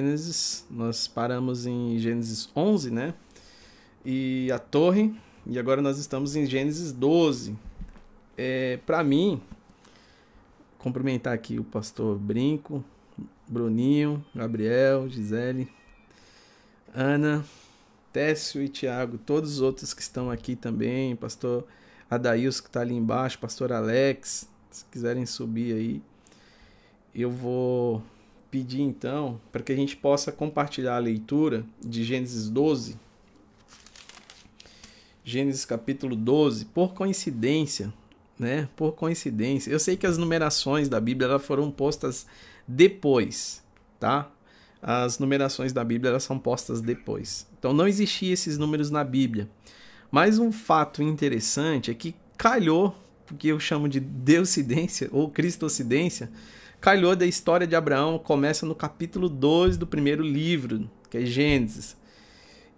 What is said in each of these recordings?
Gênesis, nós paramos em Gênesis 11, né? E a torre, e agora nós estamos em Gênesis 12. É, Para mim, cumprimentar aqui o pastor Brinco, Bruninho, Gabriel, Gisele, Ana, Técio e Tiago, todos os outros que estão aqui também, pastor Adails que está ali embaixo, pastor Alex, se quiserem subir aí, eu vou pedir então para que a gente possa compartilhar a leitura de Gênesis 12. Gênesis capítulo 12, por coincidência, né? Por coincidência. Eu sei que as numerações da Bíblia elas foram postas depois, tá? As numerações da Bíblia elas são postas depois. Então não existiam esses números na Bíblia. Mas um fato interessante é que calhou, porque eu chamo de deucidência ou cristocidência, calhou da história de Abraão, começa no capítulo 12 do primeiro livro, que é Gênesis.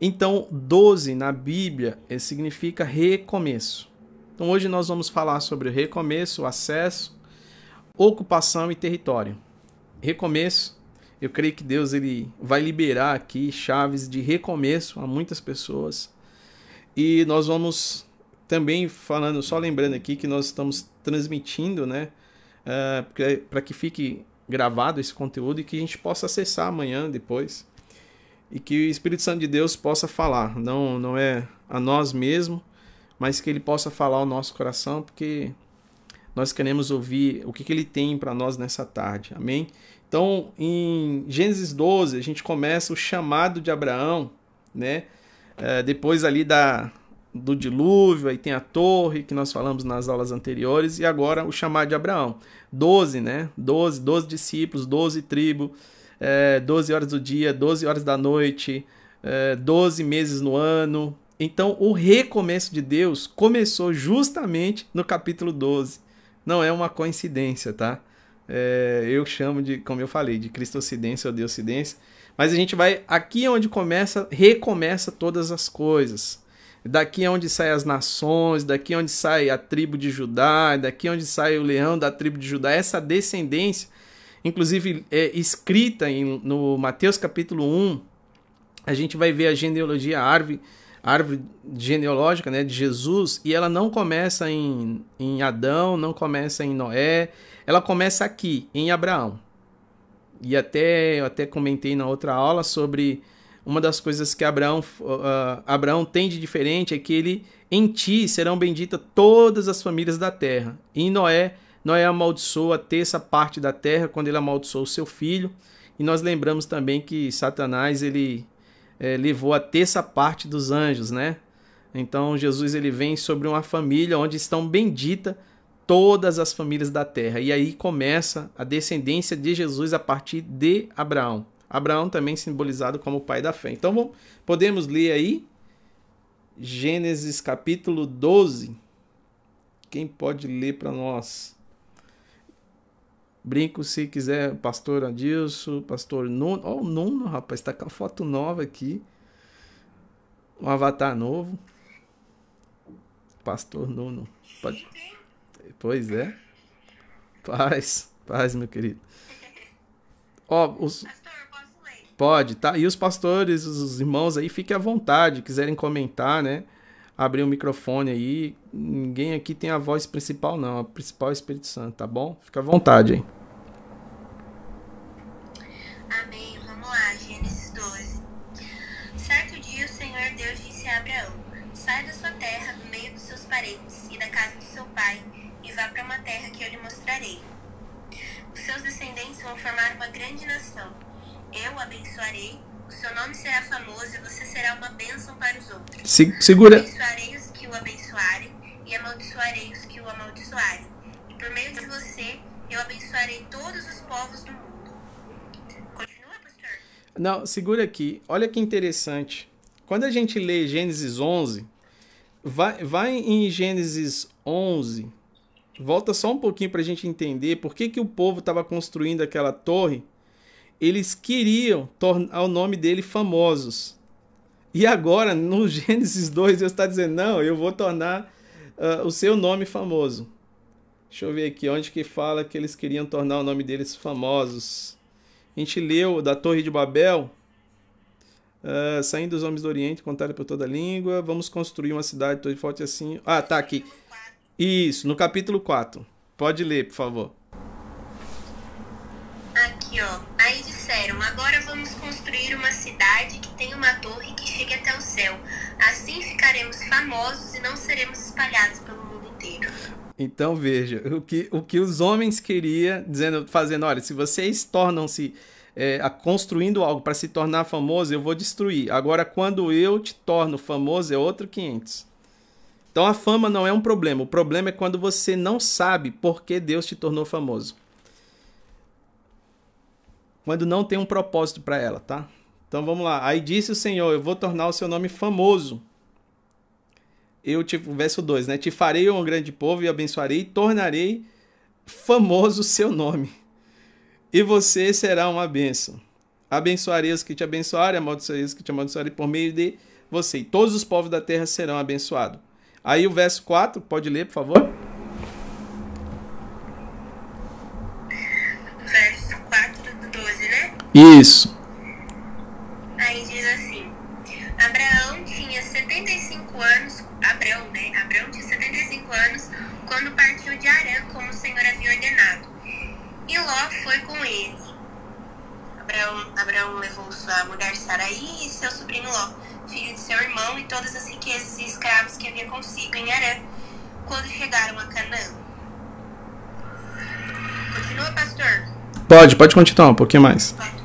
Então, 12 na Bíblia eh, significa recomeço. Então, hoje nós vamos falar sobre recomeço, acesso, ocupação e território. Recomeço, eu creio que Deus ele vai liberar aqui chaves de recomeço a muitas pessoas. E nós vamos também falando, só lembrando aqui que nós estamos transmitindo, né? Uh, é, para que fique gravado esse conteúdo e que a gente possa acessar amanhã, depois. E que o Espírito Santo de Deus possa falar. Não, não é a nós mesmos, mas que ele possa falar ao nosso coração, porque nós queremos ouvir o que, que ele tem para nós nessa tarde. Amém? Então, em Gênesis 12, a gente começa o chamado de Abraão, né? Uh, depois ali da, do dilúvio, aí tem a torre que nós falamos nas aulas anteriores, e agora o chamado de Abraão. Doze, né? Doze, doze discípulos, doze tribos, é, doze horas do dia, doze horas da noite, é, meses no ano. Então, o recomeço de Deus começou justamente no capítulo 12. Não é uma coincidência, tá? É, eu chamo de, como eu falei, de cristocidência ou deocidência. Mas a gente vai aqui é onde começa, recomeça todas as coisas daqui é onde saem as nações, daqui é onde sai a tribo de Judá, daqui é onde sai o leão da tribo de Judá, essa descendência, inclusive é escrita em, no Mateus capítulo 1, a gente vai ver a genealogia, a árvore, a árvore genealógica né, de Jesus, e ela não começa em, em Adão, não começa em Noé, ela começa aqui, em Abraão. E até eu até comentei na outra aula sobre uma das coisas que Abraão, uh, Abraão tem de diferente é que ele em ti serão benditas todas as famílias da terra. E em Noé, Noé amaldiçoou a terça parte da terra quando ele amaldiçoou seu filho. E nós lembramos também que Satanás ele é, levou a terça parte dos anjos, né? Então Jesus ele vem sobre uma família onde estão benditas todas as famílias da terra. E aí começa a descendência de Jesus a partir de Abraão. Abraão também simbolizado como pai da fé. Então podemos ler aí Gênesis capítulo 12. Quem pode ler para nós? Brinco se quiser, pastor Adilson, pastor Nuno. Ó, oh, o Nuno, rapaz, está com a foto nova aqui. Um avatar novo. Pastor Nuno. Pode... Pois é. Paz, paz, meu querido. Ó, os. Pode, tá? E os pastores, os irmãos aí, fiquem à vontade, quiserem comentar, né? Abrir o microfone aí. Ninguém aqui tem a voz principal, não. A principal é o Espírito Santo, tá bom? Fica à vontade aí. Amém. Vamos lá, Gênesis 12. Certo dia o Senhor Deus disse a Abraão: Sai da sua terra, do meio dos seus parentes e da casa do seu pai, e vá para uma terra que eu lhe mostrarei. Os seus descendentes vão formar uma grande nação eu abençoarei, o seu nome será famoso e você será uma bênção para os outros. Se, segura. Abençoarei os que o abençoarem e amaldiçoarei os que o amaldiçoarem. E por meio de você, eu abençoarei todos os povos do mundo. Continua, pastor? Não, segura aqui. Olha que interessante. Quando a gente lê Gênesis 11, vai, vai em Gênesis 11, volta só um pouquinho para a gente entender por que, que o povo estava construindo aquela torre eles queriam tornar o nome dele famosos. E agora, no Gênesis 2, Deus está dizendo: não, eu vou tornar uh, o seu nome famoso. Deixa eu ver aqui onde que fala que eles queriam tornar o nome deles famosos. A gente leu da Torre de Babel, uh, saindo dos homens do Oriente, contaram por toda a língua, vamos construir uma cidade, torre forte assim. Ah, tá aqui. Isso, no capítulo 4. Pode ler, por favor. Aqui, ó. Aí disseram: agora vamos construir uma cidade que tenha uma torre que chegue até o céu. Assim ficaremos famosos e não seremos espalhados pelo mundo inteiro. Então veja, o que, o que os homens queriam, dizendo, fazendo, olha, se vocês tornam-se é, construindo algo para se tornar famoso, eu vou destruir. Agora, quando eu te torno famoso, é outro 500. Então a fama não é um problema. O problema é quando você não sabe por que Deus te tornou famoso. Quando não tem um propósito para ela, tá? Então vamos lá. Aí disse o Senhor: Eu vou tornar o seu nome famoso eu te, verso 2, né? Te farei um grande povo e abençoarei tornarei famoso o seu nome. E você será uma bênção. Abençoarei os que te abençoarem, amaldiçoarei os que te amaldiçoarem por meio de você. E todos os povos da terra serão abençoados. Aí o verso 4, pode ler, por favor? Isso. Aí diz assim: Abraão tinha 75 anos Abrão, né? Abrão tinha 75 anos quando partiu de Arã, como o Senhor havia ordenado. E Ló foi com ele. Abraão, Abraão levou sua mulher Saraí e seu sobrinho Ló, filho de seu irmão, e todas as riquezas e escravos que havia consigo em Arã, quando chegaram a Canaã. Continua, pastor? Pode, pode continuar um pouquinho mais. Quando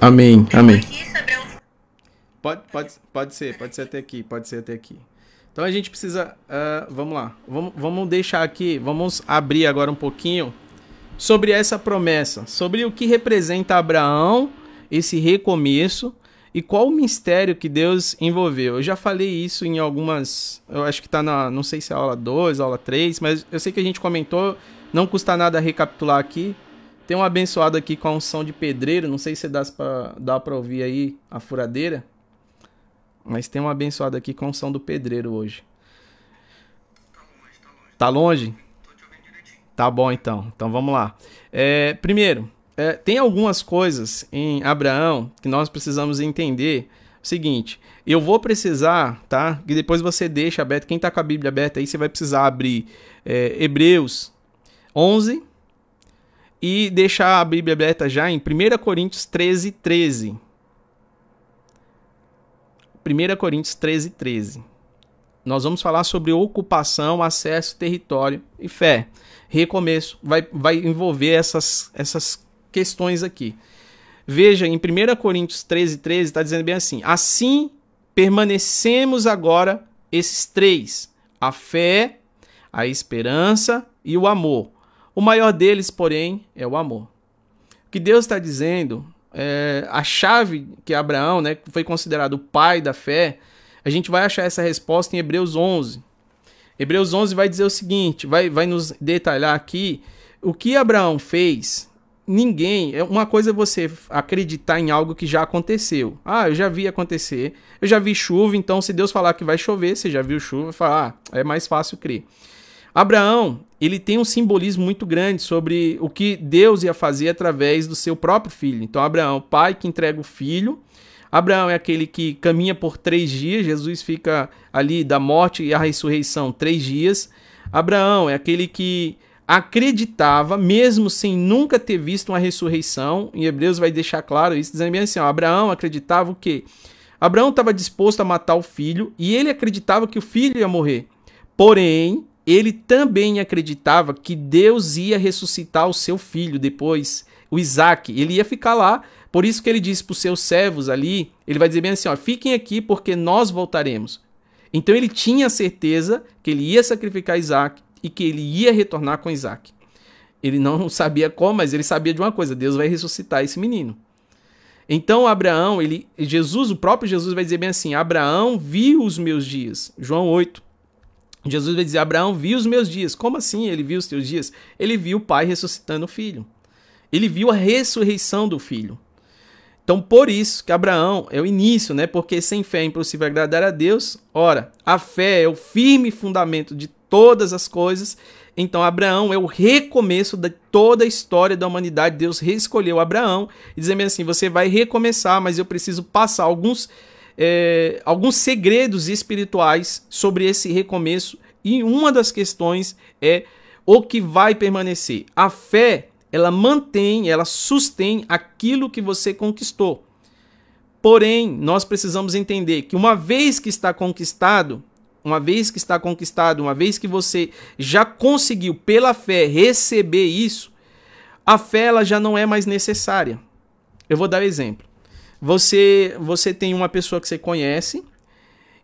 Amém, amém. Pode, pode, pode ser, pode ser até aqui, pode ser até aqui. Então a gente precisa. Uh, vamos lá. Vamos, vamos deixar aqui. Vamos abrir agora um pouquinho sobre essa promessa. Sobre o que representa Abraão, esse recomeço. E qual o mistério que Deus envolveu? Eu já falei isso em algumas. Eu acho que está na. Não sei se é aula 2, aula 3, mas eu sei que a gente comentou. Não custa nada recapitular aqui. Tem um abençoado aqui com a unção de pedreiro. Não sei se dá para dá pra ouvir aí a furadeira. Mas tem um abençoado aqui com São do Pedreiro hoje. Tá longe? Tá bom então. Então vamos lá. É, primeiro, é, tem algumas coisas em Abraão que nós precisamos entender. O seguinte, eu vou precisar, tá? Que depois você deixa aberto. Quem tá com a Bíblia aberta aí, você vai precisar abrir é, Hebreus 11 e deixar a Bíblia aberta já em 1 Coríntios 13, 13. 1 Coríntios 13, 13. Nós vamos falar sobre ocupação, acesso, território e fé. Recomeço vai, vai envolver essas, essas questões aqui. Veja, em 1 Coríntios 13, 13, está dizendo bem assim: Assim permanecemos agora esses três: a fé, a esperança e o amor. O maior deles, porém, é o amor. O que Deus está dizendo é, a chave que Abraão, né, foi considerado o pai da fé, a gente vai achar essa resposta em Hebreus 11. Hebreus 11 vai dizer o seguinte, vai, vai nos detalhar aqui o que Abraão fez. Ninguém, é uma coisa é você acreditar em algo que já aconteceu. Ah, eu já vi acontecer, eu já vi chuva, então se Deus falar que vai chover, você já viu chuva, falar, ah, é mais fácil crer. Abraão, ele tem um simbolismo muito grande sobre o que Deus ia fazer através do seu próprio filho. Então, Abraão, pai que entrega o filho. Abraão é aquele que caminha por três dias. Jesus fica ali da morte e a ressurreição três dias. Abraão é aquele que acreditava, mesmo sem nunca ter visto uma ressurreição. Em Hebreus vai deixar claro isso, dizendo bem assim: ó, Abraão acreditava o quê? Abraão estava disposto a matar o filho e ele acreditava que o filho ia morrer. Porém, ele também acreditava que Deus ia ressuscitar o seu filho depois, o Isaac. Ele ia ficar lá. Por isso que ele disse para os seus servos ali, ele vai dizer bem assim, ó, fiquem aqui porque nós voltaremos. Então ele tinha certeza que ele ia sacrificar Isaac e que ele ia retornar com Isaac. Ele não sabia como, mas ele sabia de uma coisa, Deus vai ressuscitar esse menino. Então Abraão, ele, Jesus, o próprio Jesus vai dizer bem assim: Abraão viu os meus dias. João 8. Jesus vai dizer: Abraão viu os meus dias. Como assim ele viu os teus dias? Ele viu o pai ressuscitando o filho. Ele viu a ressurreição do filho. Então, por isso que Abraão é o início, né? Porque sem fé é impossível agradar a Deus. Ora, a fé é o firme fundamento de todas as coisas. Então, Abraão é o recomeço de toda a história da humanidade. Deus reescolheu Abraão e dizendo assim: você vai recomeçar, mas eu preciso passar alguns, é, alguns segredos espirituais sobre esse recomeço. E uma das questões é o que vai permanecer. A fé ela mantém, ela sustém aquilo que você conquistou. Porém, nós precisamos entender que uma vez que está conquistado, uma vez que está conquistado, uma vez que você já conseguiu pela fé receber isso, a fé ela já não é mais necessária. Eu vou dar um exemplo. Você você tem uma pessoa que você conhece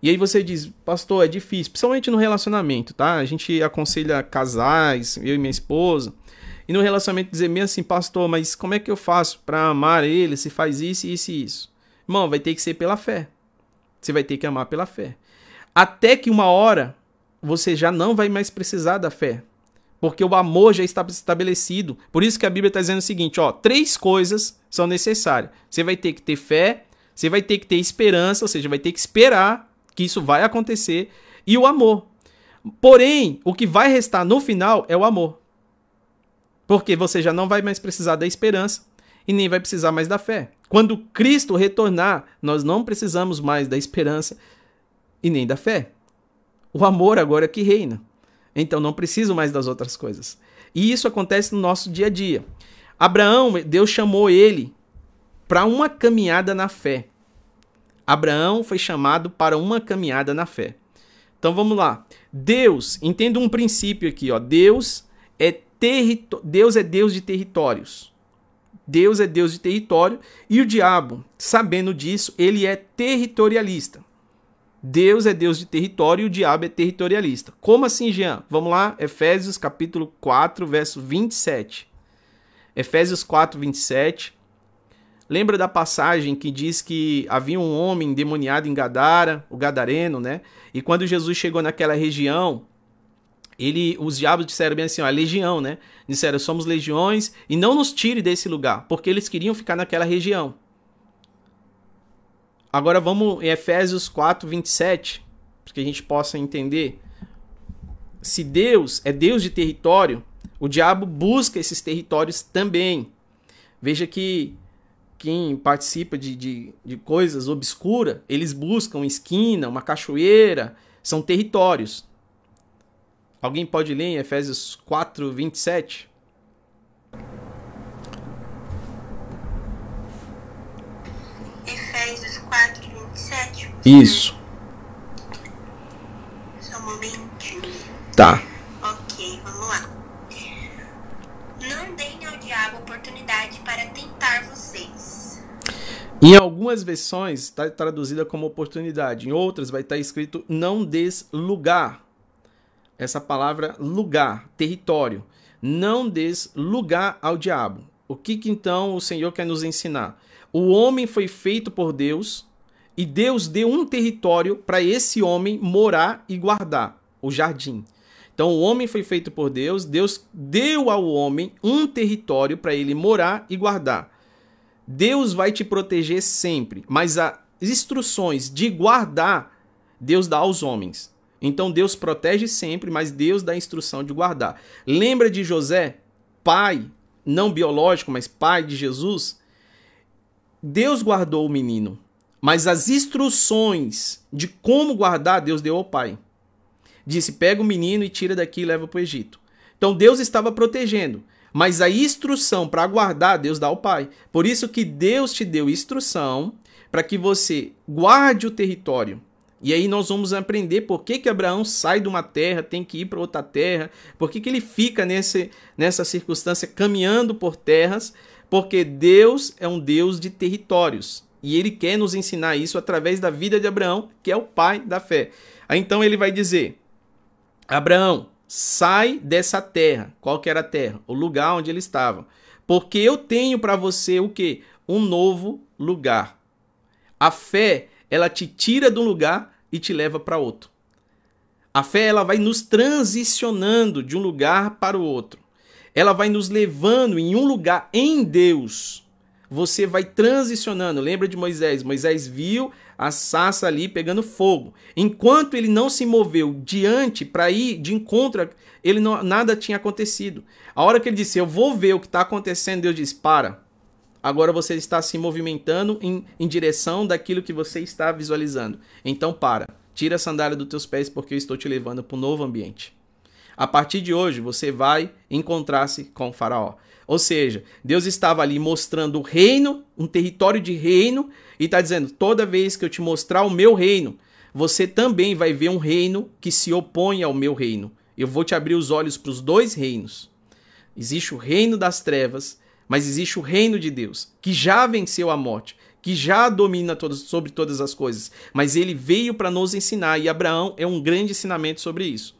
e aí você diz, pastor, é difícil, principalmente no relacionamento, tá? A gente aconselha casais, eu e minha esposa, e no relacionamento dizer meio assim, pastor, mas como é que eu faço para amar ele se faz isso, isso e isso? Irmão, vai ter que ser pela fé. Você vai ter que amar pela fé. Até que uma hora você já não vai mais precisar da fé. Porque o amor já está estabelecido. Por isso que a Bíblia está dizendo o seguinte: ó, três coisas são necessárias. Você vai ter que ter fé, você vai ter que ter esperança, ou seja, vai ter que esperar que isso vai acontecer, e o amor. Porém, o que vai restar no final é o amor. Porque você já não vai mais precisar da esperança e nem vai precisar mais da fé. Quando Cristo retornar, nós não precisamos mais da esperança e nem da fé. O amor agora é que reina. Então não preciso mais das outras coisas. E isso acontece no nosso dia a dia. Abraão, Deus chamou ele para uma caminhada na fé. Abraão foi chamado para uma caminhada na fé. Então vamos lá. Deus, entenda um princípio aqui, ó. Deus é. Deus é Deus de territórios. Deus é Deus de território e o diabo, sabendo disso, ele é territorialista. Deus é Deus de território e o diabo é territorialista. Como assim, Jean? Vamos lá, Efésios capítulo 4, verso 27. Efésios 4, 27. Lembra da passagem que diz que havia um homem endemoniado em Gadara, o gadareno, né? E quando Jesus chegou naquela região, ele, os diabos disseram bem assim, ó, a legião, né? Disseram, somos legiões e não nos tire desse lugar, porque eles queriam ficar naquela região. Agora vamos em Efésios 4, 27, para que a gente possa entender. Se Deus é Deus de território, o diabo busca esses territórios também. Veja que quem participa de, de, de coisas obscuras, eles buscam esquina, uma cachoeira, são territórios. Alguém pode ler em Efésios 4, 27? Efésios 4, 27. Isso. Só um momentinho. Tá. Ok, vamos lá. Não deem ao diabo oportunidade para tentar vocês. Em algumas versões está traduzida como oportunidade, em outras vai estar escrito não des lugar essa palavra lugar, território. Não des lugar ao diabo. O que, que então o Senhor quer nos ensinar? O homem foi feito por Deus e Deus deu um território para esse homem morar e guardar o jardim. Então o homem foi feito por Deus, Deus deu ao homem um território para ele morar e guardar. Deus vai te proteger sempre, mas as instruções de guardar Deus dá aos homens. Então Deus protege sempre, mas Deus dá a instrução de guardar. Lembra de José, pai, não biológico, mas pai de Jesus? Deus guardou o menino, mas as instruções de como guardar, Deus deu ao pai. Disse: pega o menino e tira daqui e leva para o Egito. Então Deus estava protegendo, mas a instrução para guardar, Deus dá ao pai. Por isso que Deus te deu instrução para que você guarde o território. E aí nós vamos aprender por que, que Abraão sai de uma terra, tem que ir para outra terra, por que, que ele fica nesse, nessa circunstância caminhando por terras, porque Deus é um Deus de territórios. E ele quer nos ensinar isso através da vida de Abraão, que é o pai da fé. Aí então ele vai dizer: Abraão, sai dessa terra. Qual que era a terra? O lugar onde ele estava. Porque eu tenho para você o que? Um novo lugar. A fé, ela te tira de um lugar e te leva para outro. A fé ela vai nos transicionando de um lugar para o outro. Ela vai nos levando em um lugar em Deus. Você vai transicionando. Lembra de Moisés? Moisés viu a sassa ali pegando fogo. Enquanto ele não se moveu diante para ir de encontro, ele não, nada tinha acontecido. A hora que ele disse, eu vou ver o que está acontecendo, Deus diz, para. Agora você está se movimentando em, em direção daquilo que você está visualizando. Então para. Tira a sandália dos teus pés porque eu estou te levando para um novo ambiente. A partir de hoje, você vai encontrar-se com o faraó. Ou seja, Deus estava ali mostrando o reino, um território de reino, e está dizendo: toda vez que eu te mostrar o meu reino, você também vai ver um reino que se opõe ao meu reino. Eu vou te abrir os olhos para os dois reinos. Existe o reino das trevas, mas existe o reino de Deus, que já venceu a morte, que já domina todos, sobre todas as coisas. Mas ele veio para nos ensinar, e Abraão é um grande ensinamento sobre isso.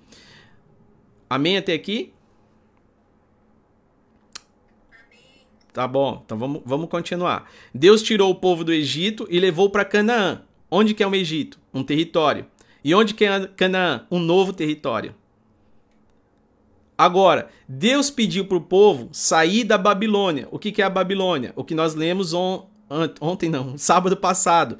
Amém até aqui? Tá bom, então vamos, vamos continuar. Deus tirou o povo do Egito e levou para Canaã. Onde que é o Egito? Um território. E onde que é Canaã? Um novo território. Agora, Deus pediu para o povo sair da Babilônia. O que, que é a Babilônia? O que nós lemos on, ontem, não, sábado passado.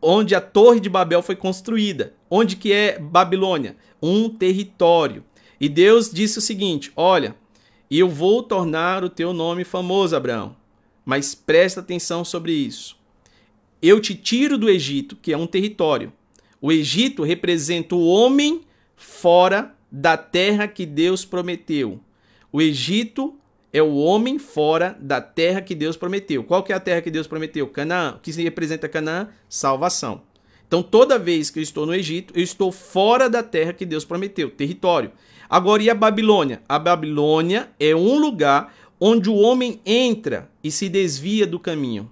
Onde a Torre de Babel foi construída. Onde que é Babilônia? Um território. E Deus disse o seguinte: Olha, e eu vou tornar o teu nome famoso, Abraão. Mas presta atenção sobre isso. Eu te tiro do Egito, que é um território. O Egito representa o homem fora da terra que Deus prometeu. O Egito é o homem fora da terra que Deus prometeu. Qual que é a terra que Deus prometeu? Canaã. O que se representa Canaã? Salvação. Então, toda vez que eu estou no Egito, eu estou fora da terra que Deus prometeu, território. Agora, e a Babilônia? A Babilônia é um lugar onde o homem entra e se desvia do caminho.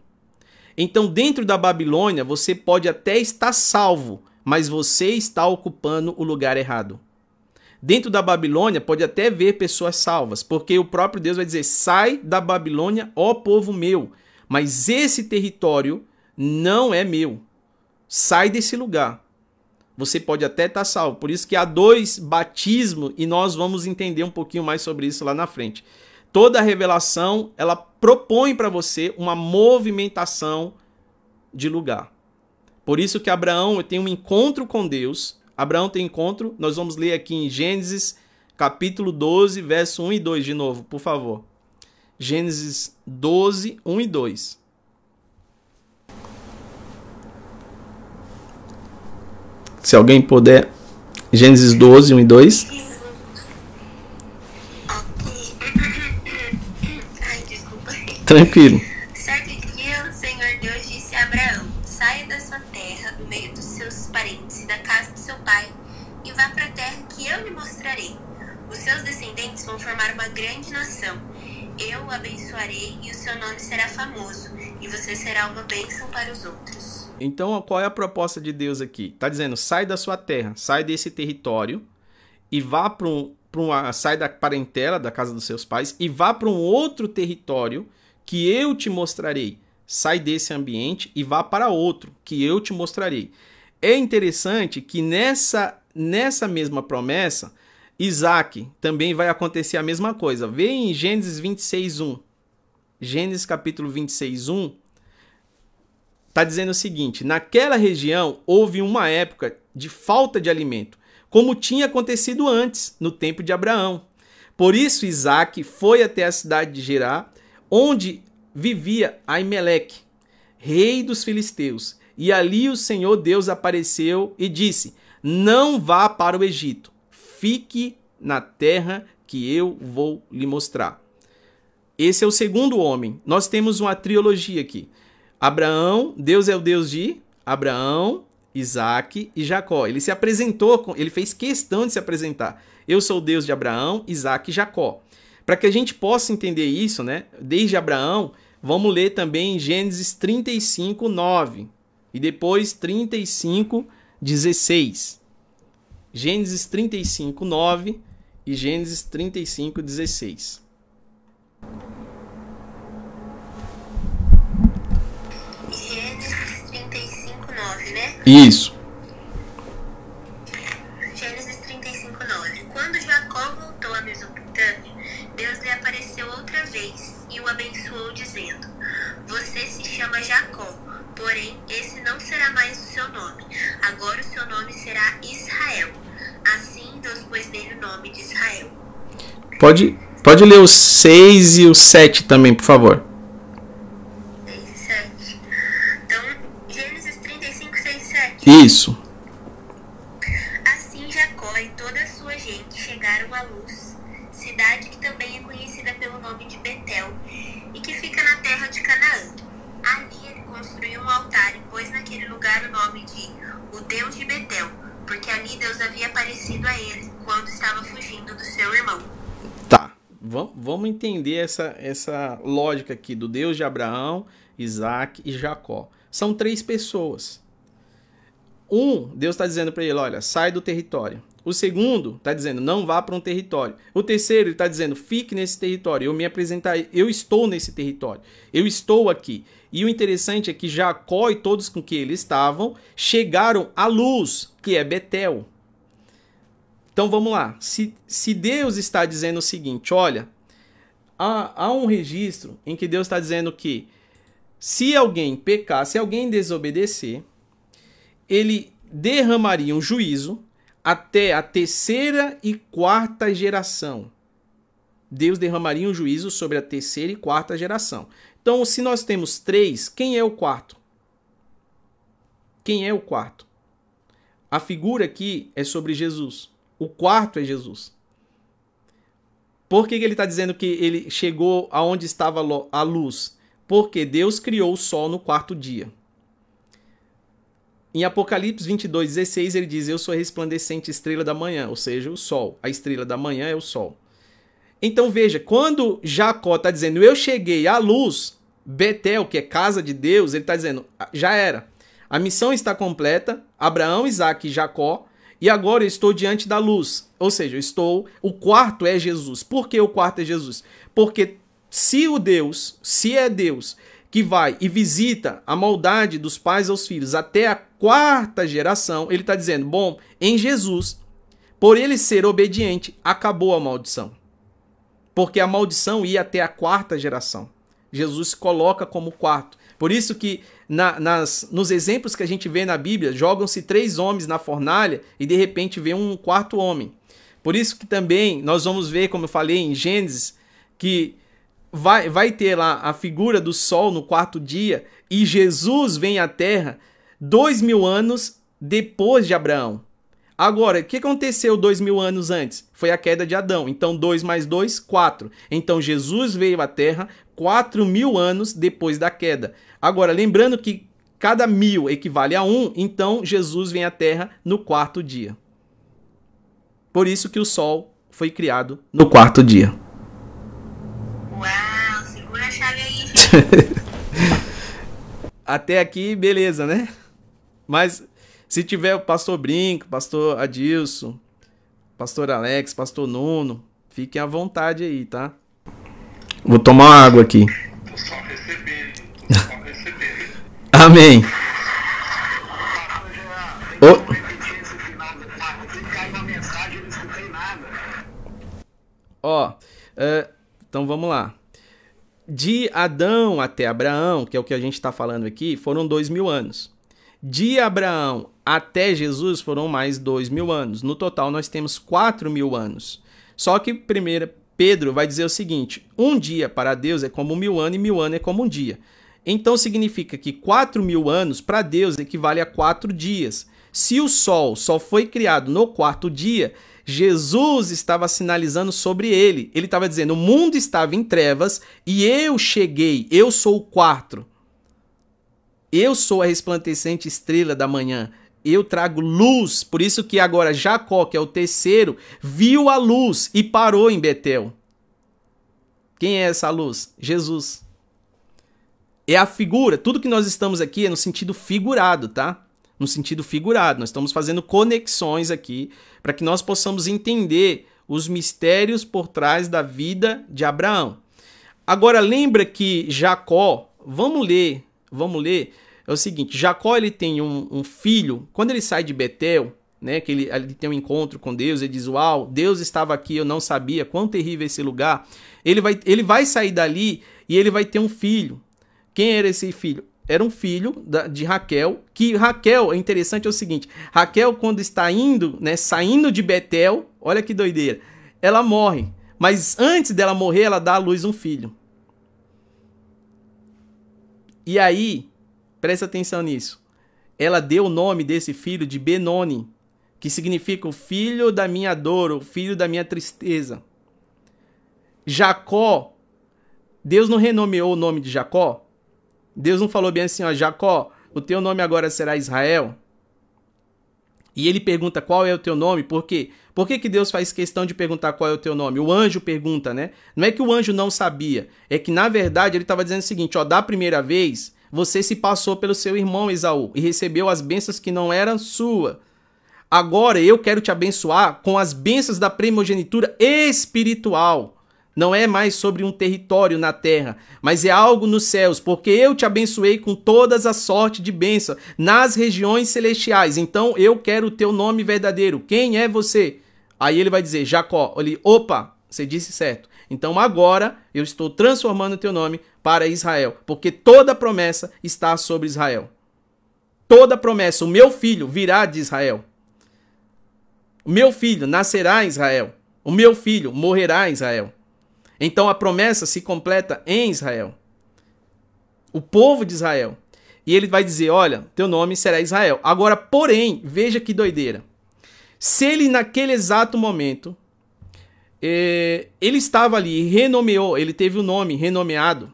Então, dentro da Babilônia, você pode até estar salvo, mas você está ocupando o lugar errado. Dentro da Babilônia, pode até ver pessoas salvas, porque o próprio Deus vai dizer: sai da Babilônia, ó povo meu. Mas esse território não é meu. Sai desse lugar você pode até estar tá salvo. Por isso que há dois batismos e nós vamos entender um pouquinho mais sobre isso lá na frente. Toda revelação, ela propõe para você uma movimentação de lugar. Por isso que Abraão tem um encontro com Deus. Abraão tem encontro, nós vamos ler aqui em Gênesis capítulo 12, verso 1 e 2 de novo, por favor. Gênesis 12, 1 e 2. Se alguém puder, Gênesis 12, 1 e 2. Ai, desculpa. Tranquilo. Certo dia, o Senhor Deus disse a Abraão: Saia da sua terra, do meio dos seus parentes e da casa do seu pai, e vá para a terra que eu lhe mostrarei. Os seus descendentes vão formar uma grande nação. Eu o abençoarei e o seu nome será famoso, e você será uma bênção para os outros. Então, qual é a proposta de Deus aqui? Está dizendo: sai da sua terra, sai desse território e vá para um, uma, sai da parentela, da casa dos seus pais e vá para um outro território que eu te mostrarei. Sai desse ambiente e vá para outro que eu te mostrarei. É interessante que nessa nessa mesma promessa, Isaac também vai acontecer a mesma coisa. Vê em Gênesis 26, 1. Gênesis capítulo 26, 1 está dizendo o seguinte: naquela região houve uma época de falta de alimento, como tinha acontecido antes, no tempo de Abraão. Por isso Isaac foi até a cidade de Gerá, onde vivia Aimeleque, rei dos filisteus. E ali o Senhor Deus apareceu e disse: Não vá para o Egito, fique na terra que eu vou lhe mostrar. Esse é o segundo homem. Nós temos uma trilogia aqui. Abraão, Deus é o Deus de Abraão, Isaac e Jacó. Ele se apresentou, ele fez questão de se apresentar. Eu sou o Deus de Abraão, Isaac e Jacó. Para que a gente possa entender isso, né? Desde Abraão, vamos ler também Gênesis 35, 9 e depois 35, 16. Gênesis 35, 9 e Gênesis 35, 16. Isso. Gênesis 35, 9. Quando Jacó voltou a Mesopotâmia, Deus lhe apareceu outra vez e o abençoou, dizendo: Você se chama Jacó, porém esse não será mais o seu nome. Agora o seu nome será Israel. Assim Deus pôs nele o nome de Israel. Pode, pode ler o 6 e o 7 também, por favor. Isso. Assim Jacó e toda a sua gente chegaram à luz, cidade que também é conhecida pelo nome de Betel e que fica na terra de Canaã. Ali ele construiu um altar e pôs naquele lugar o nome de o Deus de Betel, porque ali Deus havia aparecido a ele quando estava fugindo do seu irmão. Tá. Vam- Vamos entender essa, essa lógica aqui do Deus de Abraão, Isaac e Jacó. São três pessoas. Um, Deus está dizendo para ele: olha, sai do território. O segundo está dizendo: não vá para um território. O terceiro está dizendo: fique nesse território. Eu me apresentar, eu estou nesse território. Eu estou aqui. E o interessante é que Jacó e todos com que ele estavam chegaram à luz, que é Betel. Então vamos lá. Se, se Deus está dizendo o seguinte: olha, há, há um registro em que Deus está dizendo que se alguém pecar, se alguém desobedecer, ele derramaria um juízo até a terceira e quarta geração. Deus derramaria um juízo sobre a terceira e quarta geração. Então, se nós temos três, quem é o quarto? Quem é o quarto? A figura aqui é sobre Jesus. O quarto é Jesus. Por que, que ele está dizendo que ele chegou aonde estava a luz? Porque Deus criou o sol no quarto dia. Em Apocalipse 22, 16, ele diz: Eu sou a resplandecente estrela da manhã, ou seja, o sol. A estrela da manhã é o sol. Então veja, quando Jacó está dizendo eu cheguei à luz, Betel, que é casa de Deus, ele está dizendo já era. A missão está completa, Abraão, Isaac e Jacó, e agora eu estou diante da luz. Ou seja, eu estou. O quarto é Jesus. Por que o quarto é Jesus? Porque se o Deus, se é Deus que vai e visita a maldade dos pais aos filhos até a quarta geração, ele está dizendo: bom, em Jesus, por ele ser obediente, acabou a maldição porque a maldição ia até a quarta geração. Jesus se coloca como quarto. Por isso que na- nas, nos exemplos que a gente vê na Bíblia, jogam-se três homens na fornalha e de repente vê um quarto homem. Por isso que também nós vamos ver, como eu falei em Gênesis, que vai, vai ter lá a figura do sol no quarto dia e Jesus vem à terra dois mil anos depois de Abraão. Agora, o que aconteceu dois mil anos antes? Foi a queda de Adão. Então, 2 mais 2, 4. Então, Jesus veio à Terra quatro mil anos depois da queda. Agora, lembrando que cada mil equivale a um, então Jesus vem à Terra no quarto dia. Por isso que o Sol foi criado no quarto dia. Uau, segura a chave aí. Até aqui, beleza, né? Mas se tiver o pastor Brinco, pastor Adilson, pastor Alex, pastor Nuno, fiquem à vontade aí, tá? Vou tomar uma água aqui. Tô só recebendo, tô só recebendo. Amém. Ô. Ó, é, então vamos lá. De Adão até Abraão, que é o que a gente está falando aqui, foram dois mil anos. De Abraão até Jesus foram mais dois mil anos. No total, nós temos quatro mil anos. Só que primeiro Pedro vai dizer o seguinte: um dia para Deus é como mil anos e mil anos é como um dia. Então significa que quatro mil anos para Deus equivale a quatro dias. Se o sol só foi criado no quarto dia, Jesus estava sinalizando sobre ele. Ele estava dizendo: o mundo estava em trevas e eu cheguei, eu sou o quarto. Eu sou a resplandecente estrela da manhã. Eu trago luz. Por isso que agora Jacó, que é o terceiro, viu a luz e parou em Betel. Quem é essa luz? Jesus. É a figura. Tudo que nós estamos aqui é no sentido figurado, tá? No sentido figurado. Nós estamos fazendo conexões aqui para que nós possamos entender os mistérios por trás da vida de Abraão. Agora lembra que Jacó, vamos ler, vamos ler é o seguinte: Jacó ele tem um, um filho. Quando ele sai de Betel, né, que ele, ele tem um encontro com Deus, ele diz: Uau, Deus estava aqui, eu não sabia, quão terrível esse lugar. Ele vai, ele vai sair dali e ele vai ter um filho. Quem era esse filho? Era um filho da, de Raquel, que Raquel, é interessante é o seguinte, Raquel quando está indo, né, saindo de Betel, olha que doideira, ela morre, mas antes dela morrer, ela dá à luz um filho. E aí, presta atenção nisso. Ela deu o nome desse filho de Benoni, que significa o filho da minha dor, o filho da minha tristeza. Jacó, Deus não renomeou o nome de Jacó? Deus não falou bem assim, ó, Jacó, o teu nome agora será Israel? E ele pergunta qual é o teu nome, por quê? Por que, que Deus faz questão de perguntar qual é o teu nome? O anjo pergunta, né? Não é que o anjo não sabia, é que na verdade ele estava dizendo o seguinte: ó, da primeira vez você se passou pelo seu irmão Esaú e recebeu as bênçãos que não eram sua. Agora eu quero te abençoar com as bênçãos da primogenitura espiritual. Não é mais sobre um território na terra, mas é algo nos céus, porque eu te abençoei com todas as sortes de bênção nas regiões celestiais. Então eu quero o teu nome verdadeiro. Quem é você? Aí ele vai dizer, Jacó. Ele, opa, você disse certo. Então agora eu estou transformando o teu nome para Israel, porque toda promessa está sobre Israel. Toda promessa, o meu filho virá de Israel. O meu filho nascerá em Israel. O meu filho morrerá em Israel. Então a promessa se completa em Israel. O povo de Israel. E ele vai dizer: Olha, teu nome será Israel. Agora, porém, veja que doideira. Se ele naquele exato momento é, ele estava ali renomeou, ele teve o nome renomeado.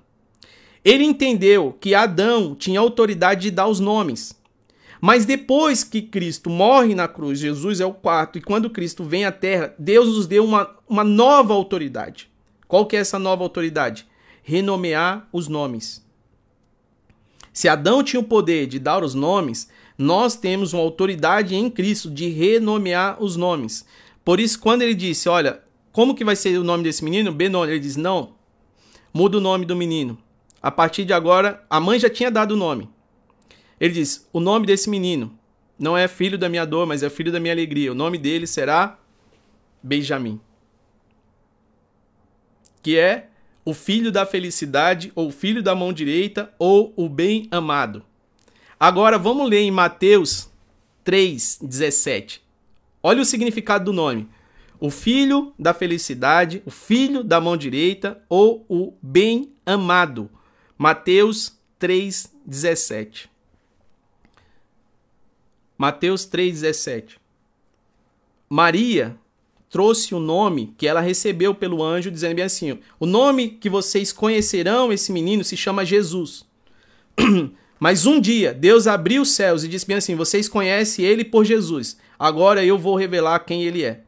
Ele entendeu que Adão tinha autoridade de dar os nomes. Mas depois que Cristo morre na cruz, Jesus é o quarto, e quando Cristo vem à terra, Deus nos deu uma, uma nova autoridade. Qual que é essa nova autoridade? Renomear os nomes. Se Adão tinha o poder de dar os nomes, nós temos uma autoridade em Cristo de renomear os nomes. Por isso, quando ele disse, olha, como que vai ser o nome desse menino? Benoni. Ele diz, não, muda o nome do menino. A partir de agora, a mãe já tinha dado o nome. Ele diz, o nome desse menino não é filho da minha dor, mas é filho da minha alegria. O nome dele será Benjamim. Que é o filho da felicidade, ou filho da mão direita, ou o bem amado. Agora vamos ler em Mateus 3,17. Olha o significado do nome: o filho da felicidade, o filho da mão direita ou o bem amado. Mateus 3,17. Mateus 3,17. Maria trouxe o nome que ela recebeu pelo anjo, dizendo bem assim: O nome que vocês conhecerão esse menino se chama Jesus. Mas um dia Deus abriu os céus e disse bem assim: Vocês conhecem ele por Jesus. Agora eu vou revelar quem ele é.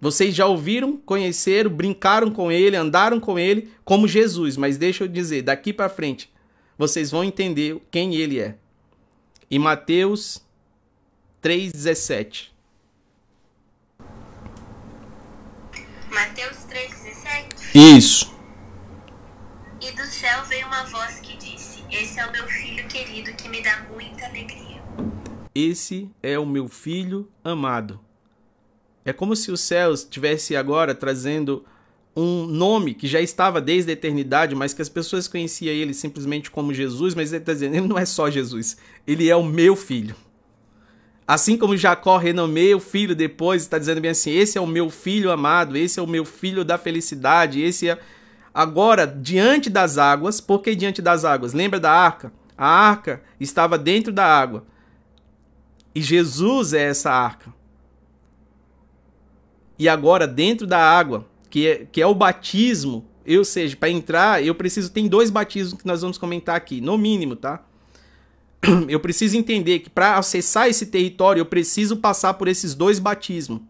Vocês já ouviram, conheceram, brincaram com ele, andaram com ele como Jesus, mas deixa eu dizer, daqui para frente, vocês vão entender quem ele é. Em Mateus 3:17. Mateus 3,17? Isso. E do céu veio uma voz que esse é o meu filho querido que me dá muita alegria. Esse é o meu filho amado. É como se o céu estivesse agora trazendo um nome que já estava desde a eternidade, mas que as pessoas conheciam ele simplesmente como Jesus, mas ele está dizendo, ele não é só Jesus, ele é o meu filho. Assim como Jacó renomeia o filho depois, está dizendo bem assim: esse é o meu filho amado, esse é o meu filho da felicidade, esse é Agora, diante das águas, por que diante das águas? Lembra da arca? A arca estava dentro da água. E Jesus é essa arca. E agora, dentro da água, que é, que é o batismo, ou seja, para entrar, eu preciso. Tem dois batismos que nós vamos comentar aqui, no mínimo, tá? Eu preciso entender que para acessar esse território, eu preciso passar por esses dois batismos.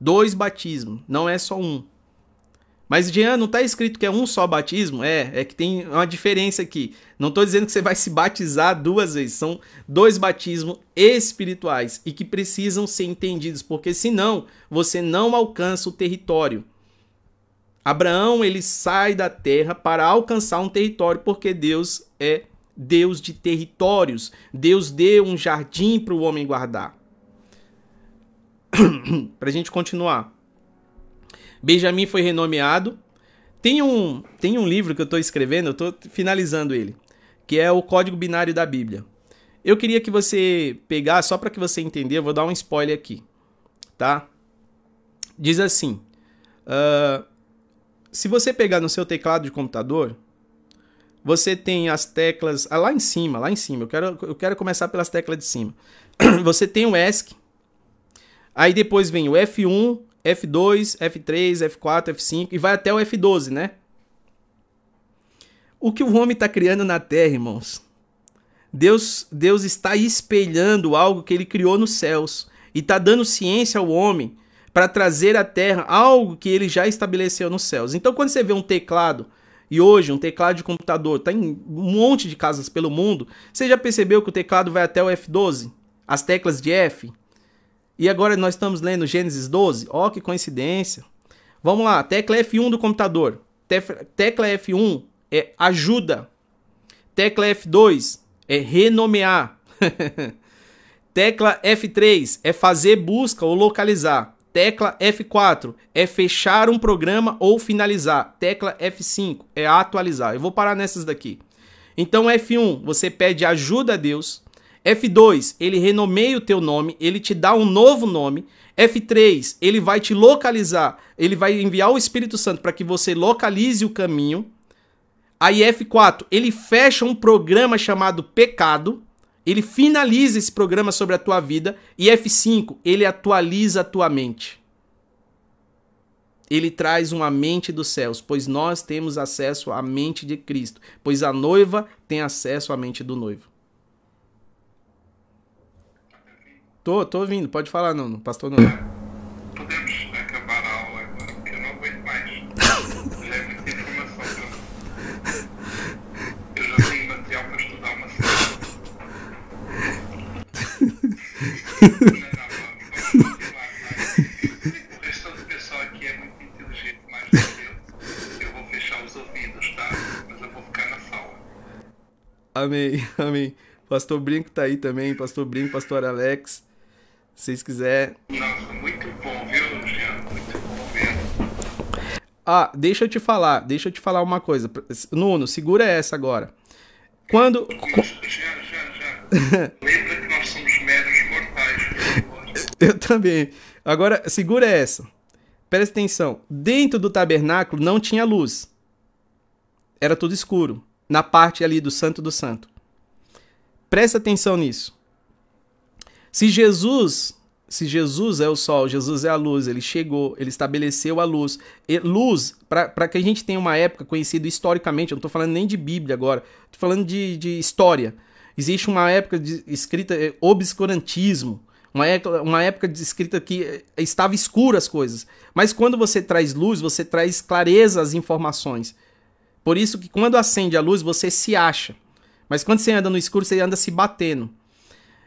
Dois batismos, não é só um. Mas, Jean, não está escrito que é um só batismo? É, é que tem uma diferença aqui. Não estou dizendo que você vai se batizar duas vezes. São dois batismos espirituais e que precisam ser entendidos, porque senão você não alcança o território. Abraão ele sai da terra para alcançar um território, porque Deus é Deus de territórios. Deus deu um jardim para o homem guardar. para a gente continuar. Benjamim foi renomeado. Tem um, tem um livro que eu estou escrevendo, eu estou finalizando ele, que é o Código Binário da Bíblia. Eu queria que você pegasse, só para que você entenda, eu vou dar um spoiler aqui, tá? Diz assim: uh, se você pegar no seu teclado de computador, você tem as teclas ah, lá em cima, lá em cima. Eu quero, eu quero começar pelas teclas de cima. Você tem o ESC, aí depois vem o F1, F2, F3, F4, F5 e vai até o F12, né? O que o homem está criando na Terra, irmãos? Deus, Deus está espelhando algo que ele criou nos céus e está dando ciência ao homem para trazer à Terra algo que ele já estabeleceu nos céus. Então, quando você vê um teclado, e hoje um teclado de computador está em um monte de casas pelo mundo, você já percebeu que o teclado vai até o F12? As teclas de F? E agora nós estamos lendo Gênesis 12. Ó, oh, que coincidência. Vamos lá, tecla F1 do computador. Tecla F1 é ajuda. Tecla F2 é renomear. tecla F3 é fazer busca ou localizar. Tecla F4 é fechar um programa ou finalizar. Tecla F5 é atualizar. Eu vou parar nessas daqui. Então F1, você pede ajuda a Deus. F2, ele renomeia o teu nome, ele te dá um novo nome. F3, ele vai te localizar, ele vai enviar o Espírito Santo para que você localize o caminho. Aí F4, ele fecha um programa chamado pecado, ele finaliza esse programa sobre a tua vida. E F5, ele atualiza a tua mente. Ele traz uma mente dos céus, pois nós temos acesso à mente de Cristo, pois a noiva tem acesso à mente do noivo. Tô, tô ouvindo, pode falar, não, pastor não. Podemos acabar a aula agora, porque eu não aguento mais. Já é muita informação. Eu já tenho material para estudar uma semana. O resto do pessoal aqui é muito inteligente, mais do que eu. Eu vou fechar os ouvidos, tá? Mas eu vou ficar na sala. Amém, amém. Pastor Brinco tá aí também, Pastor Brinco, Pastor Alex. Se vocês quiserem. Nossa, muito bom, viu, Jean? Muito bom mesmo. Ah, deixa eu te falar, deixa eu te falar uma coisa. Nuno, segura essa agora. Quando. Já, já, já. Lembra que nós somos meros mortais. Eu também. Agora, segura essa. Presta atenção. Dentro do tabernáculo não tinha luz. Era tudo escuro. Na parte ali do Santo do Santo. Presta atenção nisso. Se Jesus, se Jesus é o sol, Jesus é a luz, ele chegou, ele estabeleceu a luz. E luz, para que a gente tenha uma época conhecida historicamente, eu não estou falando nem de Bíblia agora, estou falando de, de história. Existe uma época de, escrita é, obscurantismo, uma época, uma época de escrita que é, estava escura as coisas. Mas quando você traz luz, você traz clareza às informações. Por isso que quando acende a luz, você se acha. Mas quando você anda no escuro, você anda se batendo.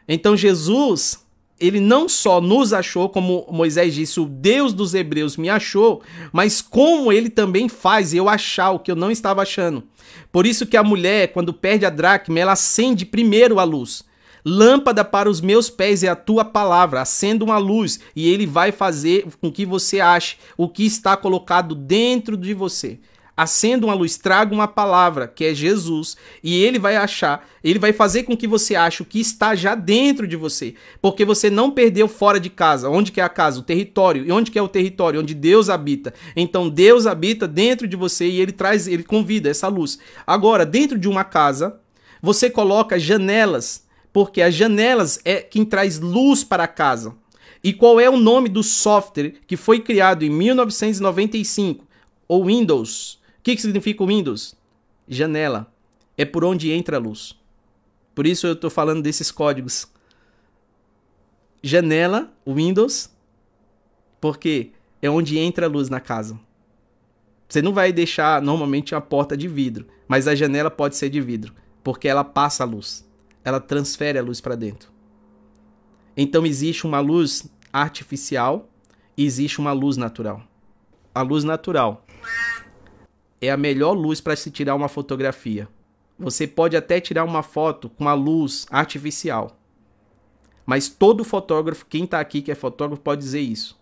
Então Jesus, ele não só nos achou, como Moisés disse, o Deus dos Hebreus me achou, mas como ele também faz eu achar o que eu não estava achando. Por isso que a mulher, quando perde a dracma, ela acende primeiro a luz. Lâmpada para os meus pés é a tua palavra, acenda uma luz e ele vai fazer com que você ache o que está colocado dentro de você acenda uma luz, traga uma palavra, que é Jesus, e ele vai achar, ele vai fazer com que você ache o que está já dentro de você, porque você não perdeu fora de casa. Onde que é a casa? O território. E onde que é o território? Onde Deus habita. Então Deus habita dentro de você e ele traz, ele convida essa luz. Agora, dentro de uma casa, você coloca janelas, porque as janelas é quem traz luz para a casa. E qual é o nome do software que foi criado em 1995? O Windows que, que significa Windows? Janela. É por onde entra a luz. Por isso eu estou falando desses códigos. Janela, Windows, porque é onde entra a luz na casa. Você não vai deixar normalmente uma porta de vidro, mas a janela pode ser de vidro, porque ela passa a luz. Ela transfere a luz para dentro. Então existe uma luz artificial e existe uma luz natural. A luz natural é a melhor luz para se tirar uma fotografia. Você pode até tirar uma foto com uma luz artificial. Mas todo fotógrafo, quem está aqui que é fotógrafo, pode dizer isso.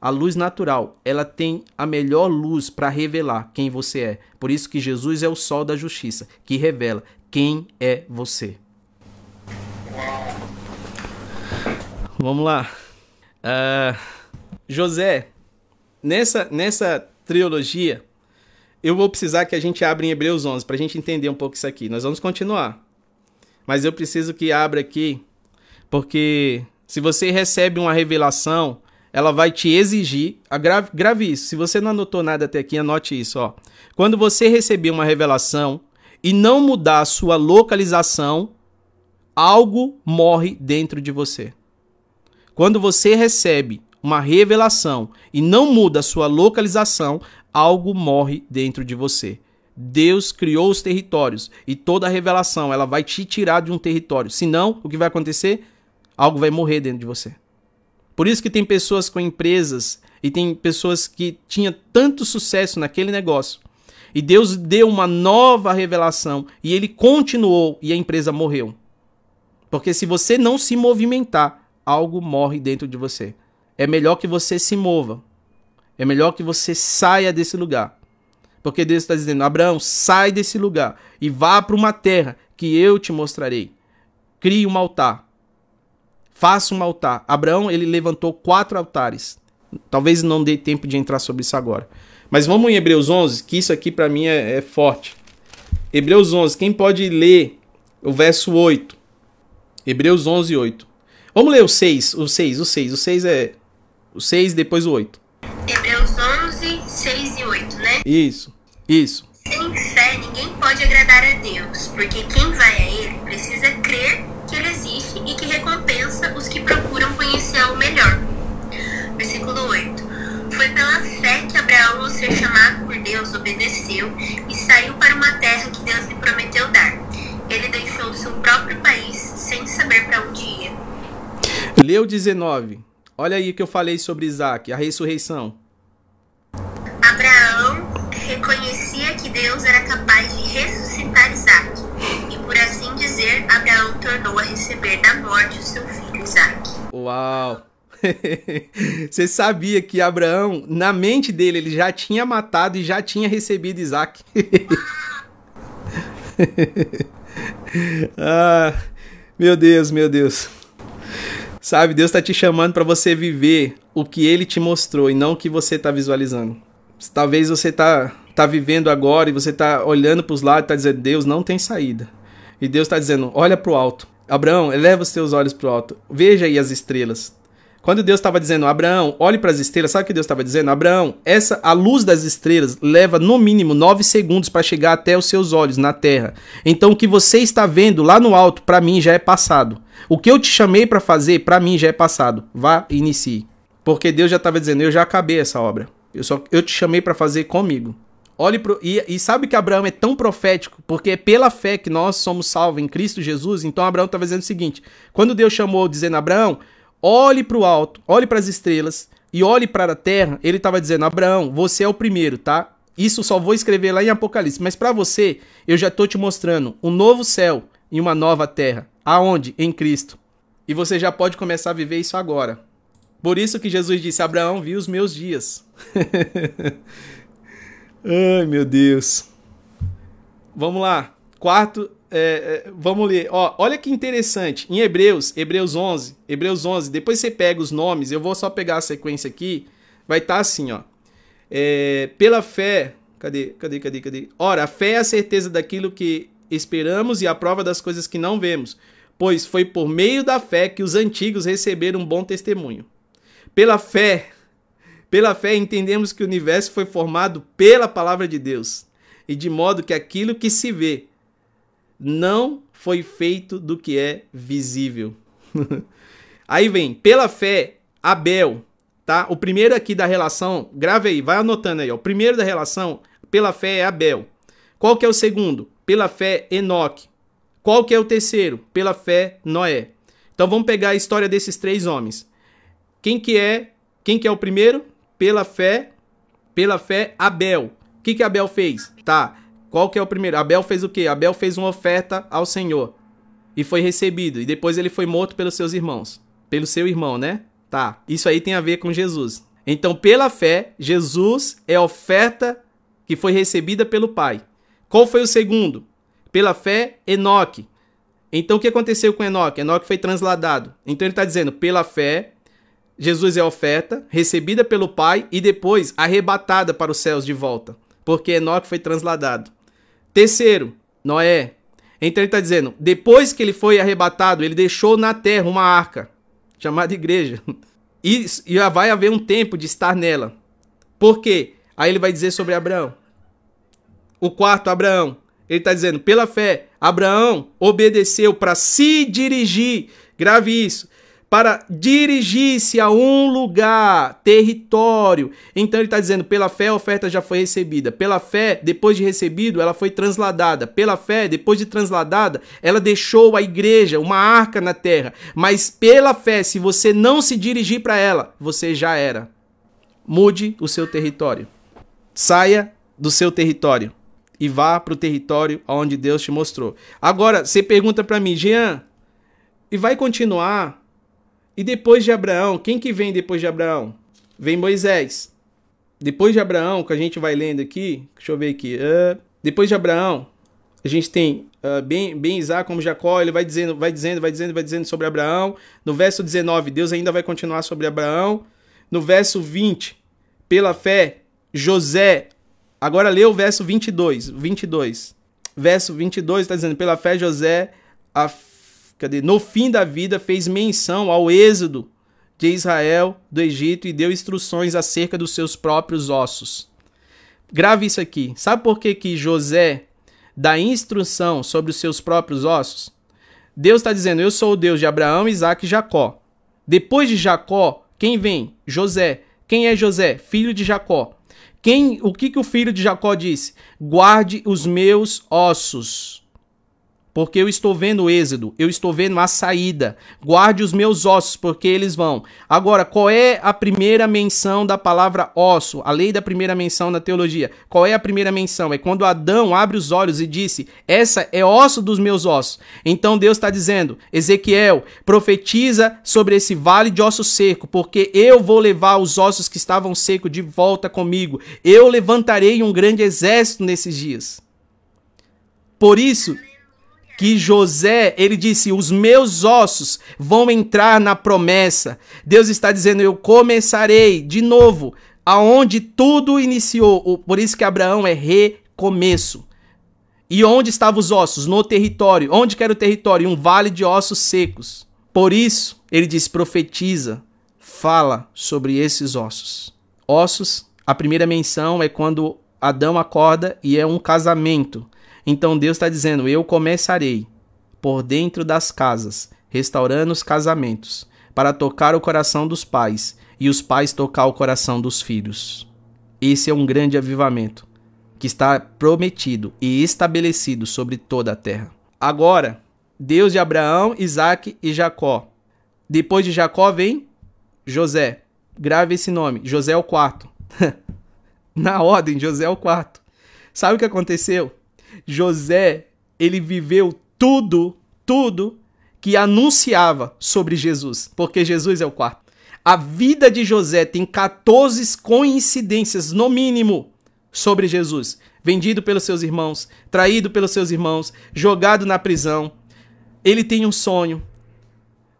A luz natural, ela tem a melhor luz para revelar quem você é. Por isso que Jesus é o sol da justiça, que revela quem é você. Vamos lá. Uh, José, nessa, nessa trilogia, eu vou precisar que a gente abra em Hebreus 11 para a gente entender um pouco isso aqui. Nós vamos continuar. Mas eu preciso que abra aqui, porque se você recebe uma revelação, ela vai te exigir. Grave, grave isso. Se você não anotou nada até aqui, anote isso. Ó. Quando você receber uma revelação e não mudar a sua localização, algo morre dentro de você. Quando você recebe uma revelação e não muda a sua localização, algo morre dentro de você. Deus criou os territórios e toda revelação ela vai te tirar de um território. Senão, o que vai acontecer? Algo vai morrer dentro de você. Por isso que tem pessoas com empresas e tem pessoas que tinham tanto sucesso naquele negócio. E Deus deu uma nova revelação e ele continuou e a empresa morreu. Porque se você não se movimentar, algo morre dentro de você. É melhor que você se mova. É melhor que você saia desse lugar. Porque Deus está dizendo: Abraão, sai desse lugar e vá para uma terra que eu te mostrarei. Crie um altar. Faça um altar. Abraão ele levantou quatro altares. Talvez não dê tempo de entrar sobre isso agora. Mas vamos em Hebreus 11, que isso aqui para mim é, é forte. Hebreus 11, quem pode ler o verso 8? Hebreus 11, 8. Vamos ler o 6, o 6, o 6. O 6 é o 6 depois o 8. Hebreus 11, 6 e 8, né? Isso, isso. Sem fé ninguém pode agradar a Deus, porque quem vai a Ele precisa crer que Ele existe e que recompensa os que procuram conhecer o melhor. Versículo 8. Foi pela fé que Abraão, ao ser chamado por Deus, obedeceu e saiu para uma terra que Deus lhe prometeu dar. Ele deixou seu próprio país sem saber para onde ia. Leu 19. Olha aí que eu falei sobre Isaac, a ressurreição. Tornou a receber da morte o seu filho Isaac. Uau! Você sabia que Abraão, na mente dele, ele já tinha matado e já tinha recebido Isaac. ah, meu Deus, meu Deus. Sabe, Deus está te chamando para você viver o que ele te mostrou e não o que você está visualizando. Talvez você tá, tá vivendo agora e você está olhando para os lados e está dizendo: Deus não tem saída. E Deus está dizendo: olha para o alto. Abraão, eleva os teus olhos para o alto. Veja aí as estrelas. Quando Deus estava dizendo, Abraão, olhe para as estrelas, sabe o que Deus estava dizendo? Abraão, essa a luz das estrelas leva no mínimo nove segundos para chegar até os seus olhos na terra. Então o que você está vendo lá no alto, para mim já é passado. O que eu te chamei para fazer, para mim já é passado. Vá e inicie. Porque Deus já estava dizendo, eu já acabei essa obra. Eu só eu te chamei para fazer comigo. Olhe pro, e, e, sabe que Abraão é tão profético, porque é pela fé que nós somos salvos em Cristo Jesus. Então Abraão estava dizendo o seguinte: quando Deus chamou, dizendo Abraão, olhe para o alto, olhe para as estrelas e olhe para a terra, ele estava dizendo: Abraão, você é o primeiro, tá? Isso só vou escrever lá em Apocalipse, mas para você, eu já estou te mostrando um novo céu e uma nova terra. Aonde? Em Cristo. E você já pode começar a viver isso agora. Por isso que Jesus disse: Abraão viu os meus dias. Ai, meu Deus. Vamos lá. Quarto é, é, vamos ler. Ó, olha que interessante. Em Hebreus, Hebreus 11, Hebreus 11, depois você pega os nomes, eu vou só pegar a sequência aqui. Vai estar tá assim, ó. É, pela fé, cadê, cadê, cadê, cadê? Ora, a fé é a certeza daquilo que esperamos e a prova das coisas que não vemos, pois foi por meio da fé que os antigos receberam um bom testemunho. Pela fé, pela fé entendemos que o universo foi formado pela palavra de Deus, e de modo que aquilo que se vê não foi feito do que é visível. aí vem, pela fé, Abel, tá? O primeiro aqui da relação, grave aí, vai anotando aí, ó. O primeiro da relação, pela fé é Abel. Qual que é o segundo? Pela fé, Enoque. Qual que é o terceiro? Pela fé, Noé. Então vamos pegar a história desses três homens. Quem que é? Quem que é o primeiro? Pela fé, pela fé, Abel. O que que Abel fez? Tá Qual que é o primeiro? Abel fez o quê? Abel fez uma oferta ao Senhor e foi recebido. E depois ele foi morto pelos seus irmãos. Pelo seu irmão, né? Tá. Isso aí tem a ver com Jesus. Então, pela fé, Jesus é oferta que foi recebida pelo Pai. Qual foi o segundo? Pela fé, Enoque. Então, o que aconteceu com Enoque? Enoque foi transladado. Então, ele está dizendo, pela fé, Jesus é oferta, recebida pelo Pai e depois arrebatada para os céus de volta. Porque Enoque foi transladado. Terceiro, Noé. Então ele está dizendo: depois que ele foi arrebatado, ele deixou na terra uma arca, chamada igreja. E, e já vai haver um tempo de estar nela. Por quê? Aí ele vai dizer sobre Abraão. O quarto, Abraão. Ele está dizendo: pela fé, Abraão obedeceu para se dirigir. Grave isso para dirigir-se a um lugar, território. Então ele está dizendo: pela fé a oferta já foi recebida. Pela fé, depois de recebido, ela foi transladada. Pela fé, depois de transladada, ela deixou a igreja, uma arca na terra. Mas pela fé, se você não se dirigir para ela, você já era. Mude o seu território. Saia do seu território e vá para o território onde Deus te mostrou. Agora, você pergunta para mim, Jean, e vai continuar e depois de Abraão, quem que vem depois de Abraão? Vem Moisés. Depois de Abraão, que a gente vai lendo aqui, deixa eu ver aqui. Uh, depois de Abraão, a gente tem uh, bem, bem Isaac como Jacó, ele vai dizendo, vai dizendo, vai dizendo, vai dizendo sobre Abraão. No verso 19, Deus ainda vai continuar sobre Abraão. No verso 20, pela fé, José. Agora lê o verso 22, 22. Verso 22 está dizendo, pela fé José, a cadê? No fim da vida fez menção ao êxodo de Israel do Egito e deu instruções acerca dos seus próprios ossos. Grave isso aqui. Sabe por que, que José dá instrução sobre os seus próprios ossos? Deus está dizendo: Eu sou o Deus de Abraão, Isaac e Jacó. Depois de Jacó, quem vem? José. Quem é José? Filho de Jacó. Quem, o que, que o filho de Jacó disse? Guarde os meus ossos. Porque eu estou vendo o êxodo, eu estou vendo a saída. Guarde os meus ossos, porque eles vão. Agora, qual é a primeira menção da palavra osso? A lei da primeira menção na teologia. Qual é a primeira menção? É quando Adão abre os olhos e disse: Essa é osso dos meus ossos. Então Deus está dizendo: Ezequiel, profetiza sobre esse vale de osso seco, porque eu vou levar os ossos que estavam secos de volta comigo. Eu levantarei um grande exército nesses dias. Por isso que José, ele disse: "Os meus ossos vão entrar na promessa". Deus está dizendo: "Eu começarei de novo aonde tudo iniciou". Por isso que Abraão é recomeço. E onde estavam os ossos? No território. Onde que era o território? Um vale de ossos secos. Por isso, ele diz: profetiza, fala sobre esses ossos. Ossos, a primeira menção é quando Adão acorda e é um casamento. Então Deus está dizendo: Eu começarei por dentro das casas, restaurando os casamentos, para tocar o coração dos pais e os pais tocar o coração dos filhos. Esse é um grande avivamento que está prometido e estabelecido sobre toda a terra. Agora, Deus de Abraão, Isaac e Jacó. Depois de Jacó vem José. Grave esse nome. José é o quarto. Na ordem, José é o quarto. Sabe o que aconteceu? José, ele viveu tudo, tudo que anunciava sobre Jesus, porque Jesus é o quarto. A vida de José tem 14 coincidências, no mínimo, sobre Jesus. Vendido pelos seus irmãos, traído pelos seus irmãos, jogado na prisão. Ele tem um sonho.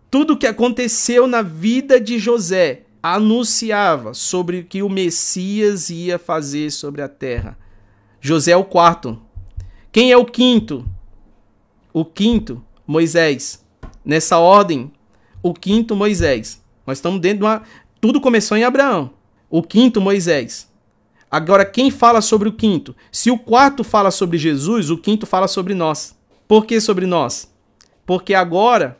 Tudo o que aconteceu na vida de José anunciava sobre o que o Messias ia fazer sobre a terra. José é o quarto. Quem é o quinto? O quinto, Moisés. Nessa ordem, o quinto, Moisés. Nós estamos dentro de uma. Tudo começou em Abraão. O quinto, Moisés. Agora, quem fala sobre o quinto? Se o quarto fala sobre Jesus, o quinto fala sobre nós. Por que sobre nós? Porque agora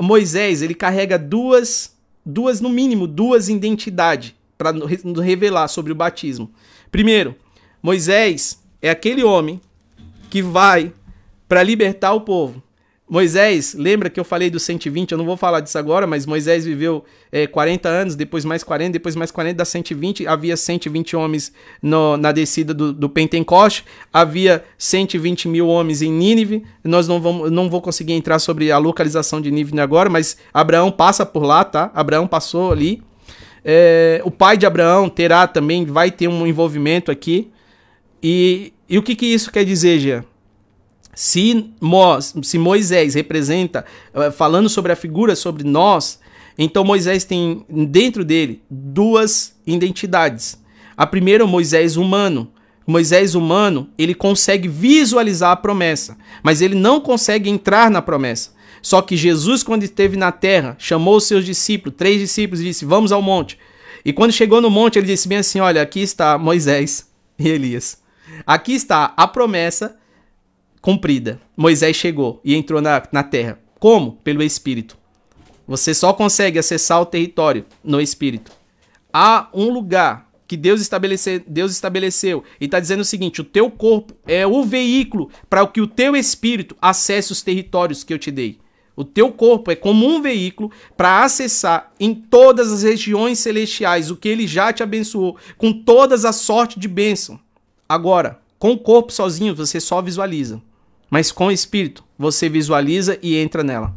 Moisés ele carrega duas, duas no mínimo, duas identidades para nos revelar sobre o batismo. Primeiro, Moisés é aquele homem que vai para libertar o povo. Moisés, lembra que eu falei dos 120? Eu não vou falar disso agora, mas Moisés viveu é, 40 anos, depois mais 40, depois mais 40, dá 120. Havia 120 homens no, na descida do, do Pentecoste, havia 120 mil homens em Nínive. Nós não, vamos, não vou conseguir entrar sobre a localização de Nínive agora, mas Abraão passa por lá, tá? Abraão passou ali. É, o pai de Abraão, Terá, também vai ter um envolvimento aqui. E, e o que, que isso quer dizer, Jean? Se, Mo, se Moisés representa, eh, falando sobre a figura, sobre nós, então Moisés tem dentro dele duas identidades. A primeira, o Moisés humano. Moisés humano, ele consegue visualizar a promessa, mas ele não consegue entrar na promessa. Só que Jesus, quando esteve na terra, chamou os seus discípulos, três discípulos, e disse: Vamos ao monte. E quando chegou no monte, ele disse bem assim: Olha, aqui está Moisés e Elias. Aqui está a promessa cumprida. Moisés chegou e entrou na, na terra. Como? Pelo Espírito. Você só consegue acessar o território no Espírito. Há um lugar que Deus, estabelece, Deus estabeleceu e está dizendo o seguinte: o teu corpo é o veículo para que o teu espírito acesse os territórios que eu te dei. O teu corpo é como um veículo para acessar em todas as regiões celestiais o que ele já te abençoou, com todas as sorte de bênção. Agora, com o corpo sozinho você só visualiza. Mas com o Espírito, você visualiza e entra nela.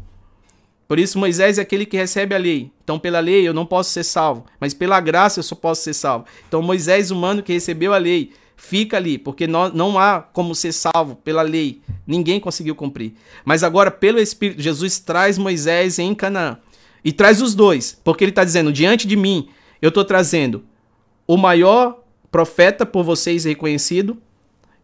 Por isso, Moisés é aquele que recebe a lei. Então, pela lei eu não posso ser salvo, mas pela graça eu só posso ser salvo. Então, Moisés, humano que recebeu a lei, fica ali, porque não, há como ser salvo pela lei. Ninguém conseguiu cumprir. Mas agora, pelo Espírito, Jesus traz Moisés em Canaã. E traz os dois, porque ele está dizendo: diante de mim, eu estou trazendo o maior profeta por vocês reconhecido,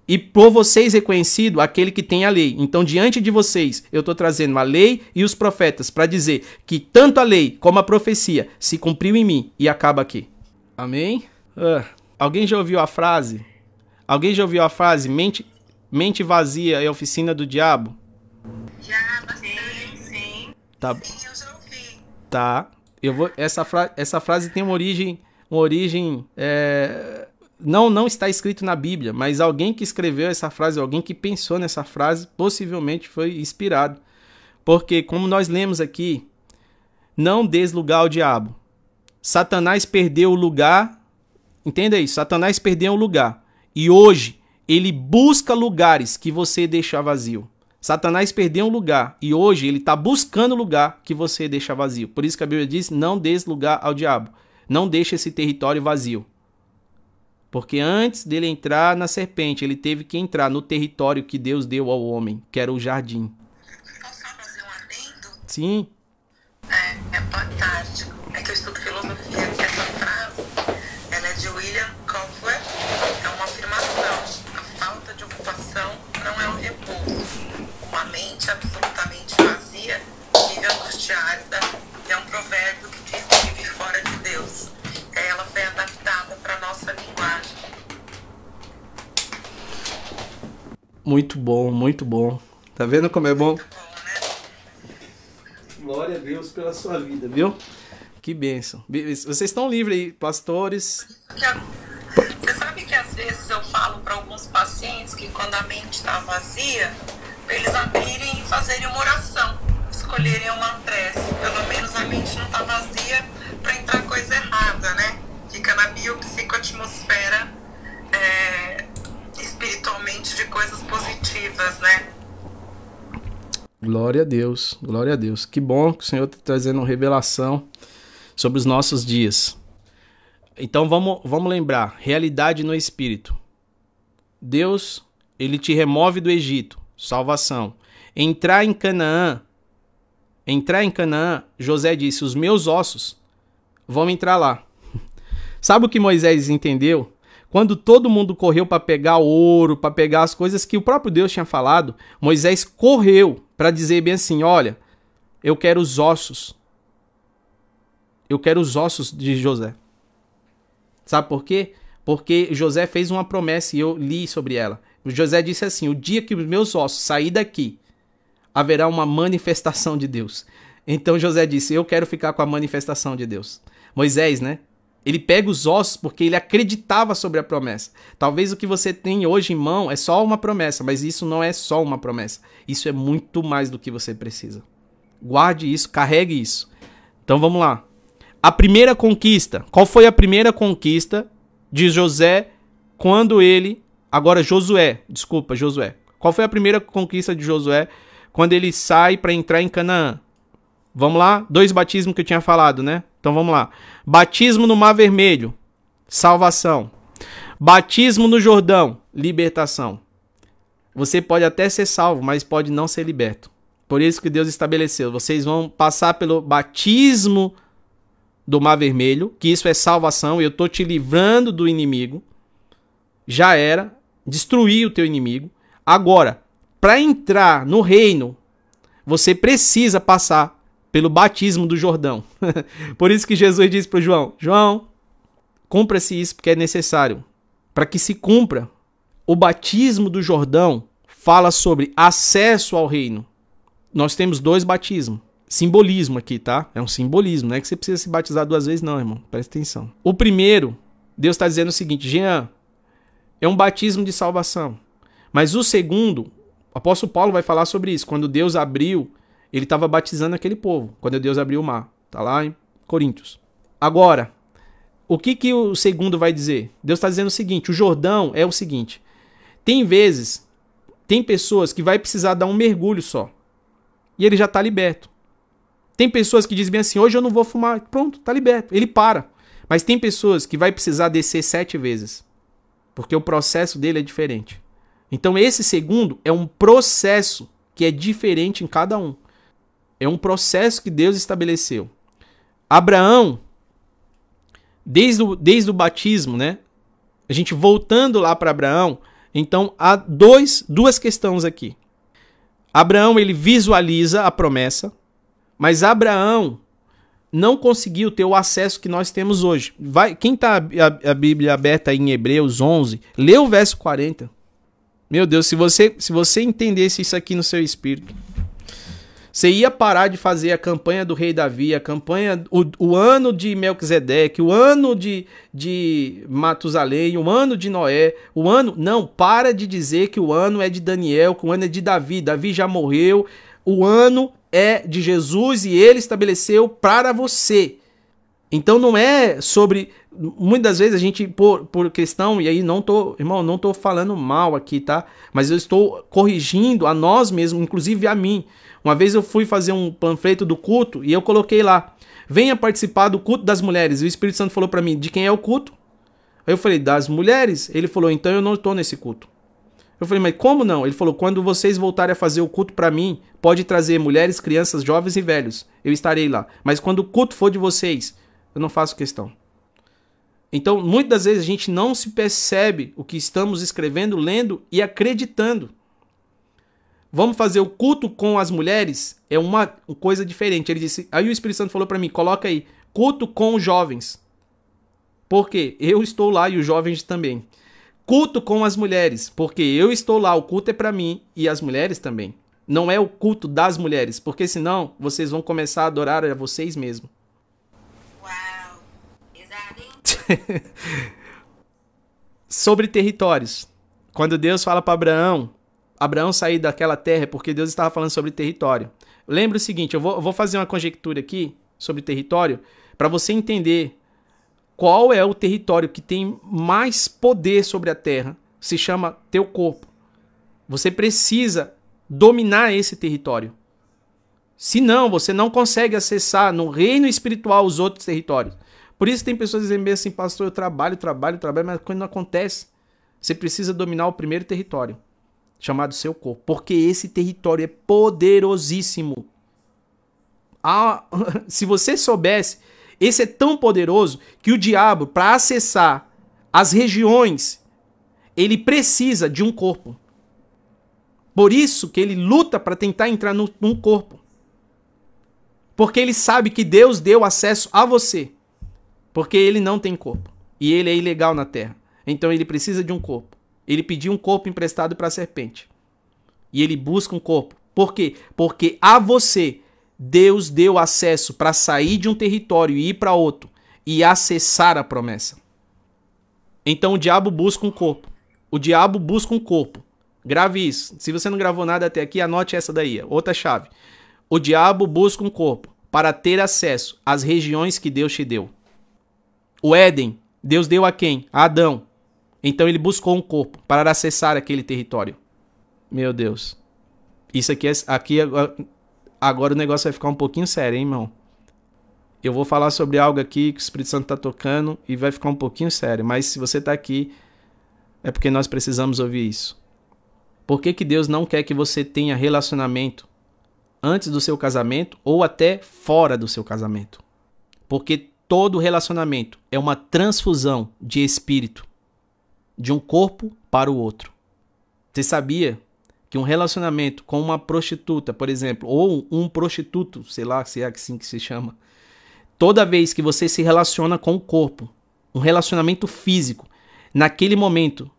e por vocês reconhecido aquele que tem a lei. Então, diante de vocês, eu estou trazendo a lei e os profetas para dizer que tanto a lei como a profecia se cumpriu em mim e acaba aqui. Amém? Uh, alguém já ouviu a frase? Alguém já ouviu a frase mente, mente vazia é oficina do diabo? Já, sim, sim. Tá. Sim, eu já ouvi. Tá. Eu vou, essa, fra, essa frase tem uma origem, uma origem é, não, não está escrito na Bíblia, mas alguém que escreveu essa frase, alguém que pensou nessa frase, possivelmente foi inspirado. Porque, como nós lemos aqui, não des lugar ao diabo. Satanás perdeu o lugar. Entenda isso, Satanás perdeu o lugar. E hoje ele busca lugares que você deixa vazio. Satanás perdeu um lugar e hoje ele está buscando lugar que você deixa vazio. Por isso que a Bíblia diz: não des lugar ao diabo. Não deixe esse território vazio. Porque antes dele entrar na serpente, ele teve que entrar no território que Deus deu ao homem, que era o jardim. Posso fazer um adendo? Sim. É, é fantástico. É que eu estudo Muito bom, muito bom. Tá vendo como é bom? Bom, né? Glória a Deus pela sua vida, viu? Que bênção. Vocês estão livres aí, pastores. Você sabe que às vezes eu falo para alguns pacientes que quando a mente está vazia, pra eles abrirem e fazerem uma oração, escolherem uma prece. Pelo menos a mente não está vazia para entrar coisa errada, né? Fica na biopsicoatmosfera é, espiritualmente de coisas positivas, né? Glória a Deus, glória a Deus. Que bom que o Senhor está trazendo revelação sobre os nossos dias. Então vamos, vamos lembrar, realidade no espírito. Deus, ele te remove do Egito, salvação. Entrar em Canaã, entrar em Canaã, José disse: "Os meus ossos vão entrar lá". Sabe o que Moisés entendeu? Quando todo mundo correu para pegar ouro, para pegar as coisas que o próprio Deus tinha falado, Moisés correu para dizer bem assim: Olha, eu quero os ossos. Eu quero os ossos de José. Sabe por quê? Porque José fez uma promessa e eu li sobre ela. José disse assim: O dia que os meus ossos sair daqui, haverá uma manifestação de Deus. Então José disse: Eu quero ficar com a manifestação de Deus. Moisés, né? Ele pega os ossos porque ele acreditava sobre a promessa. Talvez o que você tem hoje em mão é só uma promessa, mas isso não é só uma promessa. Isso é muito mais do que você precisa. Guarde isso, carregue isso. Então vamos lá. A primeira conquista. Qual foi a primeira conquista de José quando ele. Agora, Josué. Desculpa, Josué. Qual foi a primeira conquista de Josué quando ele sai para entrar em Canaã? Vamos lá? Dois batismos que eu tinha falado, né? Então vamos lá. Batismo no Mar Vermelho, salvação. Batismo no Jordão, libertação. Você pode até ser salvo, mas pode não ser liberto. Por isso que Deus estabeleceu. Vocês vão passar pelo batismo do Mar Vermelho, que isso é salvação, eu estou te livrando do inimigo. Já era, destruir o teu inimigo. Agora, para entrar no reino, você precisa passar pelo batismo do Jordão. Por isso que Jesus disse para João: João, cumpra-se isso porque é necessário. Para que se cumpra, o batismo do Jordão fala sobre acesso ao reino. Nós temos dois batismos. Simbolismo aqui, tá? É um simbolismo, não é que você precisa se batizar duas vezes, não, irmão. Presta atenção. O primeiro, Deus está dizendo o seguinte: Jean, é um batismo de salvação. Mas o segundo, o apóstolo Paulo vai falar sobre isso. Quando Deus abriu ele estava batizando aquele povo quando Deus abriu o mar. Está lá em Coríntios. Agora, o que, que o segundo vai dizer? Deus está dizendo o seguinte: o Jordão é o seguinte. Tem vezes, tem pessoas que vai precisar dar um mergulho só. E ele já está liberto. Tem pessoas que dizem bem assim: hoje eu não vou fumar. Pronto, está liberto. Ele para. Mas tem pessoas que vai precisar descer sete vezes. Porque o processo dele é diferente. Então esse segundo é um processo que é diferente em cada um. É um processo que Deus estabeleceu. Abraão, desde o, desde o batismo, né? A gente voltando lá para Abraão, então há dois, duas questões aqui. Abraão ele visualiza a promessa, mas Abraão não conseguiu ter o acesso que nós temos hoje. Vai, quem está a, a, Bíblia aberta em Hebreus 11, lê o verso 40. Meu Deus, se você se você entendesse isso aqui no seu espírito, você ia parar de fazer a campanha do rei Davi, a campanha, o, o ano de Melquisedeque, o ano de, de Matusalém, o ano de Noé, o ano. Não, para de dizer que o ano é de Daniel, que o ano é de Davi. Davi já morreu. O ano é de Jesus e ele estabeleceu para você. Então não é sobre. Muitas vezes a gente, por, por questão, e aí não tô, irmão, não tô falando mal aqui, tá? Mas eu estou corrigindo a nós mesmos, inclusive a mim. Uma vez eu fui fazer um panfleto do culto e eu coloquei lá: venha participar do culto das mulheres. E o Espírito Santo falou para mim: de quem é o culto? Aí eu falei: das mulheres. Ele falou: então eu não estou nesse culto. Eu falei: mas como não? Ele falou: quando vocês voltarem a fazer o culto para mim, pode trazer mulheres, crianças, jovens e velhos. Eu estarei lá. Mas quando o culto for de vocês, eu não faço questão. Então, muitas vezes a gente não se percebe o que estamos escrevendo, lendo e acreditando vamos fazer o culto com as mulheres, é uma coisa diferente. Ele disse, aí o Espírito Santo falou para mim, coloca aí, culto com os jovens. Porque eu estou lá e os jovens também. Culto com as mulheres, porque eu estou lá, o culto é para mim e as mulheres também. Não é o culto das mulheres, porque senão vocês vão começar a adorar a vocês mesmos. Uau! Sobre territórios. Quando Deus fala para Abraão, Abraão sair daquela terra porque Deus estava falando sobre território. Lembra o seguinte, eu vou, eu vou fazer uma conjectura aqui sobre território para você entender qual é o território que tem mais poder sobre a terra. Se chama teu corpo. Você precisa dominar esse território. Se não, você não consegue acessar no reino espiritual os outros territórios. Por isso tem pessoas dizendo assim, pastor, eu trabalho, trabalho, trabalho, mas quando não acontece, você precisa dominar o primeiro território chamado seu corpo, porque esse território é poderosíssimo. Ah, se você soubesse, esse é tão poderoso que o diabo, para acessar as regiões, ele precisa de um corpo. Por isso que ele luta para tentar entrar no, num corpo. Porque ele sabe que Deus deu acesso a você. Porque ele não tem corpo. E ele é ilegal na terra. Então ele precisa de um corpo. Ele pediu um corpo emprestado para a serpente. E ele busca um corpo. Por quê? Porque a você Deus deu acesso para sair de um território e ir para outro. e acessar a promessa. Então o diabo busca um corpo. O diabo busca um corpo. Grave isso. Se você não gravou nada até aqui, anote essa daí. Outra chave. O diabo busca um corpo para ter acesso às regiões que Deus te deu. O Éden, Deus deu a quem? A Adão. Então ele buscou um corpo para acessar aquele território. Meu Deus. Isso aqui é aqui agora o negócio vai ficar um pouquinho sério, hein, irmão? Eu vou falar sobre algo aqui que o Espírito Santo está tocando e vai ficar um pouquinho sério, mas se você está aqui é porque nós precisamos ouvir isso. Por que, que Deus não quer que você tenha relacionamento antes do seu casamento ou até fora do seu casamento? Porque todo relacionamento é uma transfusão de espírito de um corpo para o outro. Você sabia que um relacionamento com uma prostituta, por exemplo, ou um prostituto, sei lá se é assim que se chama, toda vez que você se relaciona com o corpo, um relacionamento físico, naquele momento,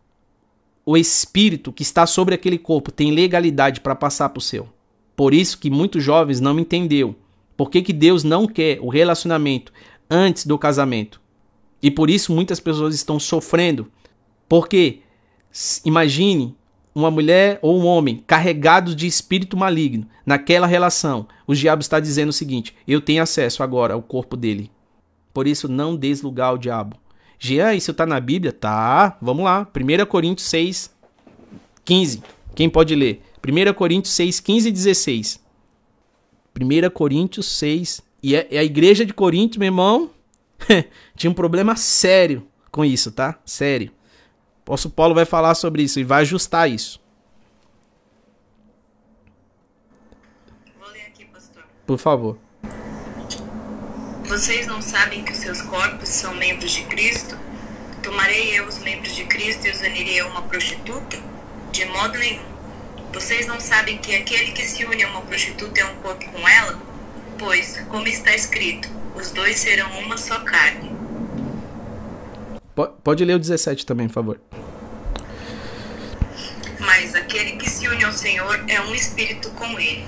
o espírito que está sobre aquele corpo tem legalidade para passar para o seu. Por isso que muitos jovens não entendeu por que, que Deus não quer o relacionamento antes do casamento. E por isso muitas pessoas estão sofrendo. Porque imagine uma mulher ou um homem carregados de espírito maligno naquela relação, o diabo está dizendo o seguinte: eu tenho acesso agora ao corpo dele. Por isso, não deslugar o diabo. Jean, isso está na Bíblia? Tá, vamos lá. 1 Coríntios 6, 15. Quem pode ler? 1 Coríntios 6, 15 e 16. 1 Coríntios 6. E é, é a igreja de Corinto, meu irmão, tinha um problema sério com isso, tá? Sério. O apóstolo Paulo vai falar sobre isso e vai ajustar isso. Vou ler aqui, pastor. Por favor. Vocês não sabem que os seus corpos são membros de Cristo? Tomarei eu os membros de Cristo e os unirei a uma prostituta? De modo nenhum. Vocês não sabem que aquele que se une a uma prostituta é um corpo com ela? Pois, como está escrito, os dois serão uma só carne. Pode ler o 17 também, por favor. Mas aquele que se une ao Senhor é um espírito com ele.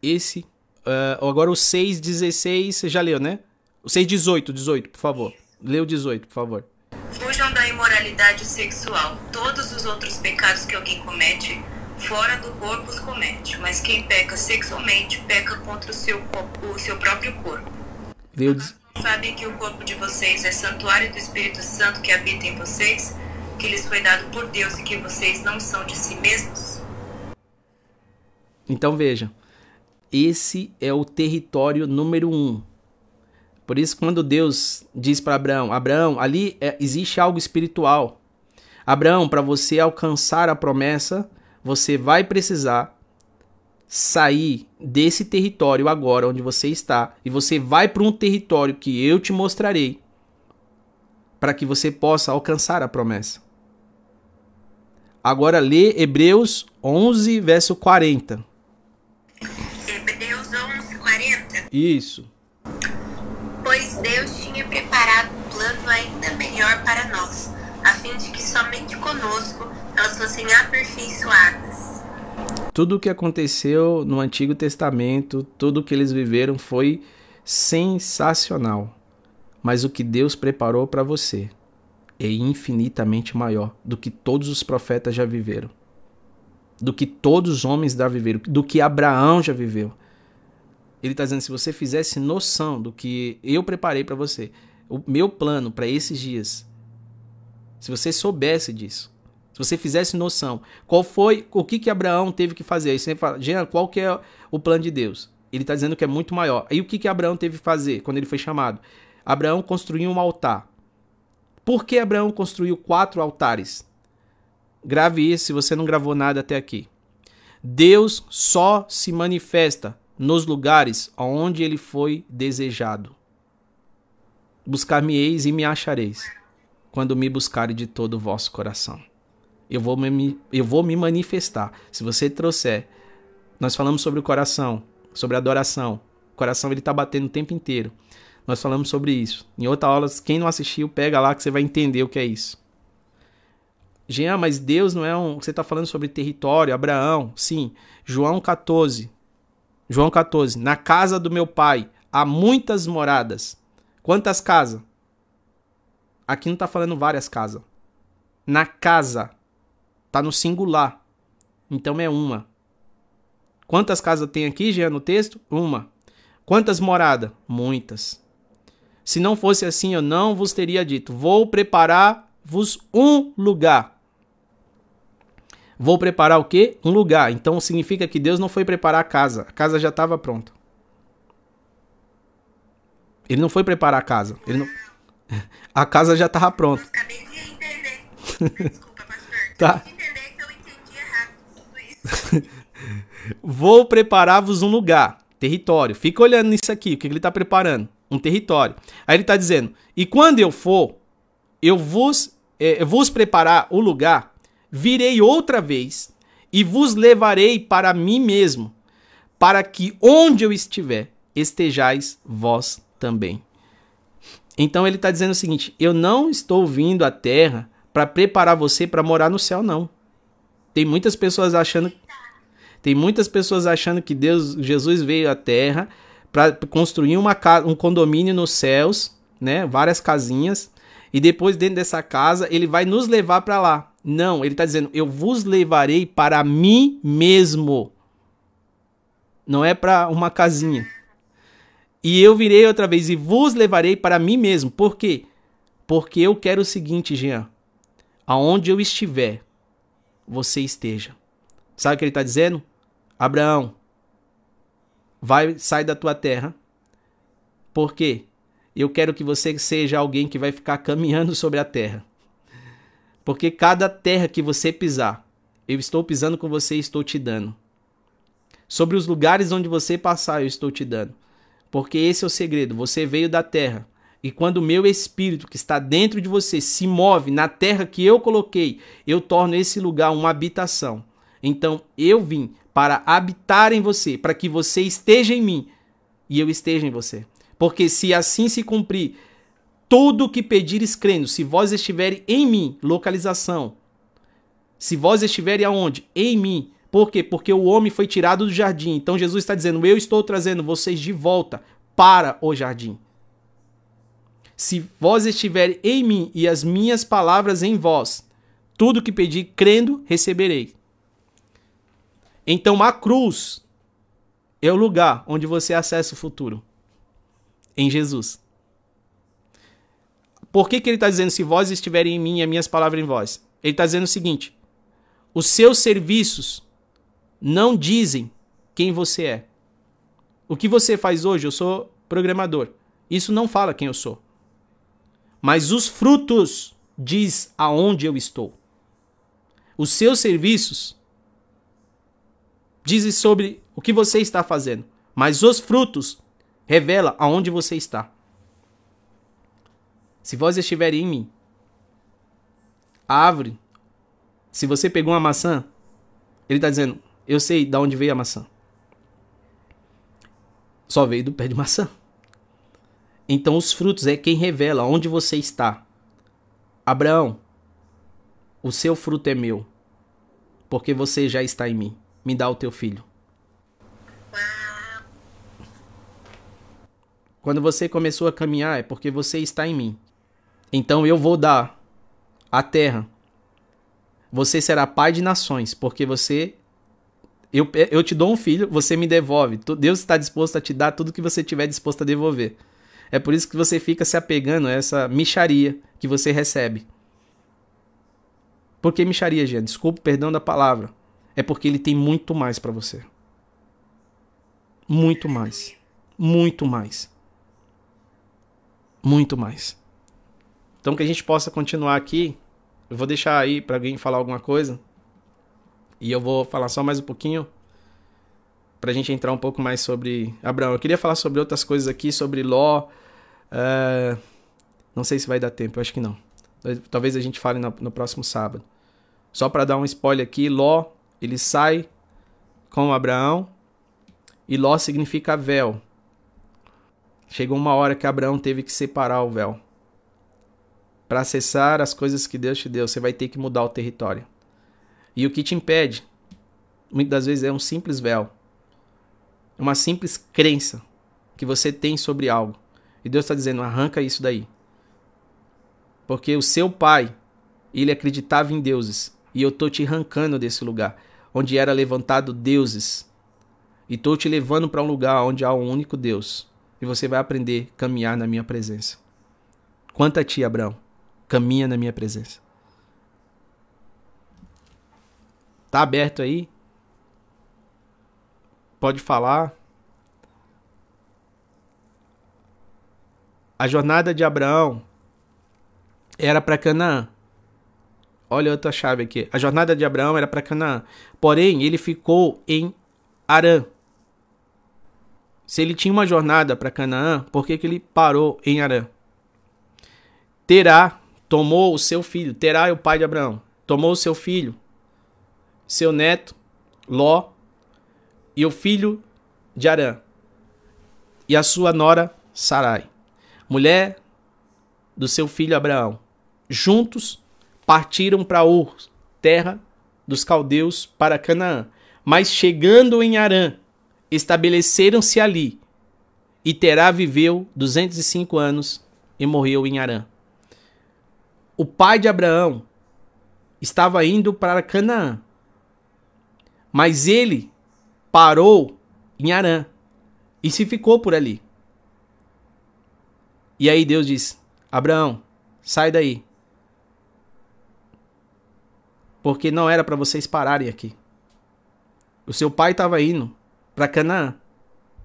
Esse. Uh, agora o 6,16 você já leu, né? O 6,18, 18, por favor. Lê o 18, por favor. Fujam da imoralidade sexual. Todos os outros pecados que alguém comete, fora do corpo os comete. Mas quem peca sexualmente, peca contra o seu, o seu próprio corpo. Lê o, Sabem que o corpo de vocês é santuário do Espírito Santo que habita em vocês, que lhes foi dado por Deus e que vocês não são de si mesmos? Então veja, esse é o território número um. Por isso, quando Deus diz para Abraão: Abraão, ali é, existe algo espiritual. Abraão, para você alcançar a promessa, você vai precisar sair desse território agora onde você está e você vai para um território que eu te mostrarei para que você possa alcançar a promessa. Agora lê Hebreus 11, verso 40. Hebreus 11, 40. Isso. Pois Deus tinha preparado um plano ainda melhor para nós, a fim de que somente conosco elas fossem aperfeiçoadas. Tudo o que aconteceu no Antigo Testamento, tudo o que eles viveram foi sensacional. Mas o que Deus preparou para você é infinitamente maior do que todos os profetas já viveram, do que todos os homens já viveram, do que Abraão já viveu. Ele está dizendo: se você fizesse noção do que eu preparei para você, o meu plano para esses dias, se você soubesse disso, se você fizesse noção, qual foi, o que que Abraão teve que fazer? Aí você fala, Jean, qual que é o plano de Deus? Ele está dizendo que é muito maior. Aí o que que Abraão teve que fazer quando ele foi chamado? Abraão construiu um altar. Por que Abraão construiu quatro altares? Grave isso se você não gravou nada até aqui. Deus só se manifesta nos lugares onde ele foi desejado. Buscar-me-eis e me achareis, quando me buscarem de todo o vosso coração eu vou me, eu vou me manifestar. Se você trouxer, nós falamos sobre o coração, sobre a adoração. O coração ele tá batendo o tempo inteiro. Nós falamos sobre isso. Em outra aula, quem não assistiu, pega lá que você vai entender o que é isso. Jean, mas Deus não é um. Você está falando sobre território, Abraão. Sim. João 14. João 14. Na casa do meu pai há muitas moradas. Quantas casas? Aqui não está falando várias casas. Na casa. Está no singular. Então é uma. Quantas casas tem aqui, já no texto? Uma. Quantas moradas? Muitas. Se não fosse assim, eu não vos teria dito: Vou preparar-vos um lugar. Vou preparar o quê? Um lugar. Então significa que Deus não foi preparar a casa. A casa já estava pronta. Ele não foi preparar a casa. Ele não... A casa já estava pronta. Acabei de entender. Tá. Acabei de entender que eu entendi errado tudo isso. Vou preparar-vos um lugar, território. Fica olhando nisso aqui, o que ele está preparando? Um território. Aí ele está dizendo: E quando eu for, eu vos, eh, vos preparar o lugar, virei outra vez e vos levarei para mim mesmo, para que onde eu estiver, estejais vós também. Então ele está dizendo o seguinte: eu não estou vindo à terra para preparar você para morar no céu, não. Tem muitas pessoas achando, tem muitas pessoas achando que Deus, Jesus veio à terra para construir uma casa, um condomínio nos céus, né? Várias casinhas e depois dentro dessa casa ele vai nos levar para lá. Não, ele está dizendo: eu vos levarei para mim mesmo. Não é para uma casinha. E eu virei outra vez e vos levarei para mim mesmo. Por quê? Porque eu quero o seguinte, Jean. Aonde eu estiver, você esteja. Sabe o que ele está dizendo? Abraão, vai, sai da tua terra. Por quê? Eu quero que você seja alguém que vai ficar caminhando sobre a terra. Porque cada terra que você pisar, eu estou pisando com você e estou te dando. Sobre os lugares onde você passar, eu estou te dando. Porque esse é o segredo. Você veio da terra. E quando o meu espírito que está dentro de você se move na terra que eu coloquei, eu torno esse lugar uma habitação. Então eu vim para habitar em você, para que você esteja em mim e eu esteja em você. Porque se assim se cumprir tudo o que pedires crendo, se vós estiverem em mim, localização. Se vós estiverem aonde? Em mim. Por quê? Porque o homem foi tirado do jardim. Então Jesus está dizendo: Eu estou trazendo vocês de volta para o jardim. Se vós estiverem em mim e as minhas palavras em vós, tudo que pedi crendo, receberei. Então a cruz é o lugar onde você acessa o futuro. Em Jesus. Por que, que ele está dizendo se vós estiverem em mim e as minhas palavras em vós? Ele está dizendo o seguinte: os seus serviços não dizem quem você é. O que você faz hoje, eu sou programador. Isso não fala quem eu sou. Mas os frutos diz aonde eu estou. Os seus serviços dizem sobre o que você está fazendo, mas os frutos revela aonde você está. Se vós estiverem em mim, a árvore, se você pegou uma maçã, ele está dizendo, eu sei de onde veio a maçã. Só veio do pé de maçã. Então os frutos é quem revela onde você está. Abraão, o seu fruto é meu, porque você já está em mim. Me dá o teu filho. Quando você começou a caminhar é porque você está em mim. Então eu vou dar a terra. Você será pai de nações, porque você eu, eu te dou um filho, você me devolve. Deus está disposto a te dar tudo que você tiver disposto a devolver. É por isso que você fica se apegando a essa micharia que você recebe. Por que micharia, gente? Desculpa, perdão da palavra. É porque ele tem muito mais para você. Muito mais. Muito mais. Muito mais. Então que a gente possa continuar aqui. Eu vou deixar aí para alguém falar alguma coisa. E eu vou falar só mais um pouquinho pra gente entrar um pouco mais sobre Abraão. Eu queria falar sobre outras coisas aqui, sobre Ló. Uh, não sei se vai dar tempo, eu acho que não. Talvez a gente fale no, no próximo sábado. Só para dar um spoiler aqui, Ló, ele sai com Abraão e Ló significa véu. Chegou uma hora que Abraão teve que separar o véu. Para acessar as coisas que Deus te deu, você vai ter que mudar o território. E o que te impede, muitas das vezes, é um simples véu. Uma simples crença que você tem sobre algo. E Deus está dizendo: arranca isso daí. Porque o seu pai, ele acreditava em deuses. E eu estou te arrancando desse lugar, onde era levantado deuses. E estou te levando para um lugar onde há um único Deus. E você vai aprender a caminhar na minha presença. Quanto a ti, Abraão, caminha na minha presença. Tá aberto aí? Pode falar. A jornada de Abraão era para Canaã. Olha outra chave aqui. A jornada de Abraão era para Canaã. Porém, ele ficou em Arã. Se ele tinha uma jornada para Canaã, por que, que ele parou em Arã? Terá tomou o seu filho. Terá é o pai de Abraão. Tomou o seu filho, seu neto, Ló, e o filho de Arã, e a sua nora, Sarai, mulher do seu filho Abraão. Juntos partiram para Ur, terra dos caldeus, para Canaã. Mas chegando em Arã, estabeleceram-se ali. E Terá viveu 205 anos e morreu em Arã. O pai de Abraão estava indo para Canaã. Mas ele parou em Arã e se ficou por ali. E aí Deus diz: Abraão, sai daí. Porque não era para vocês pararem aqui. O seu pai estava indo para Canaã,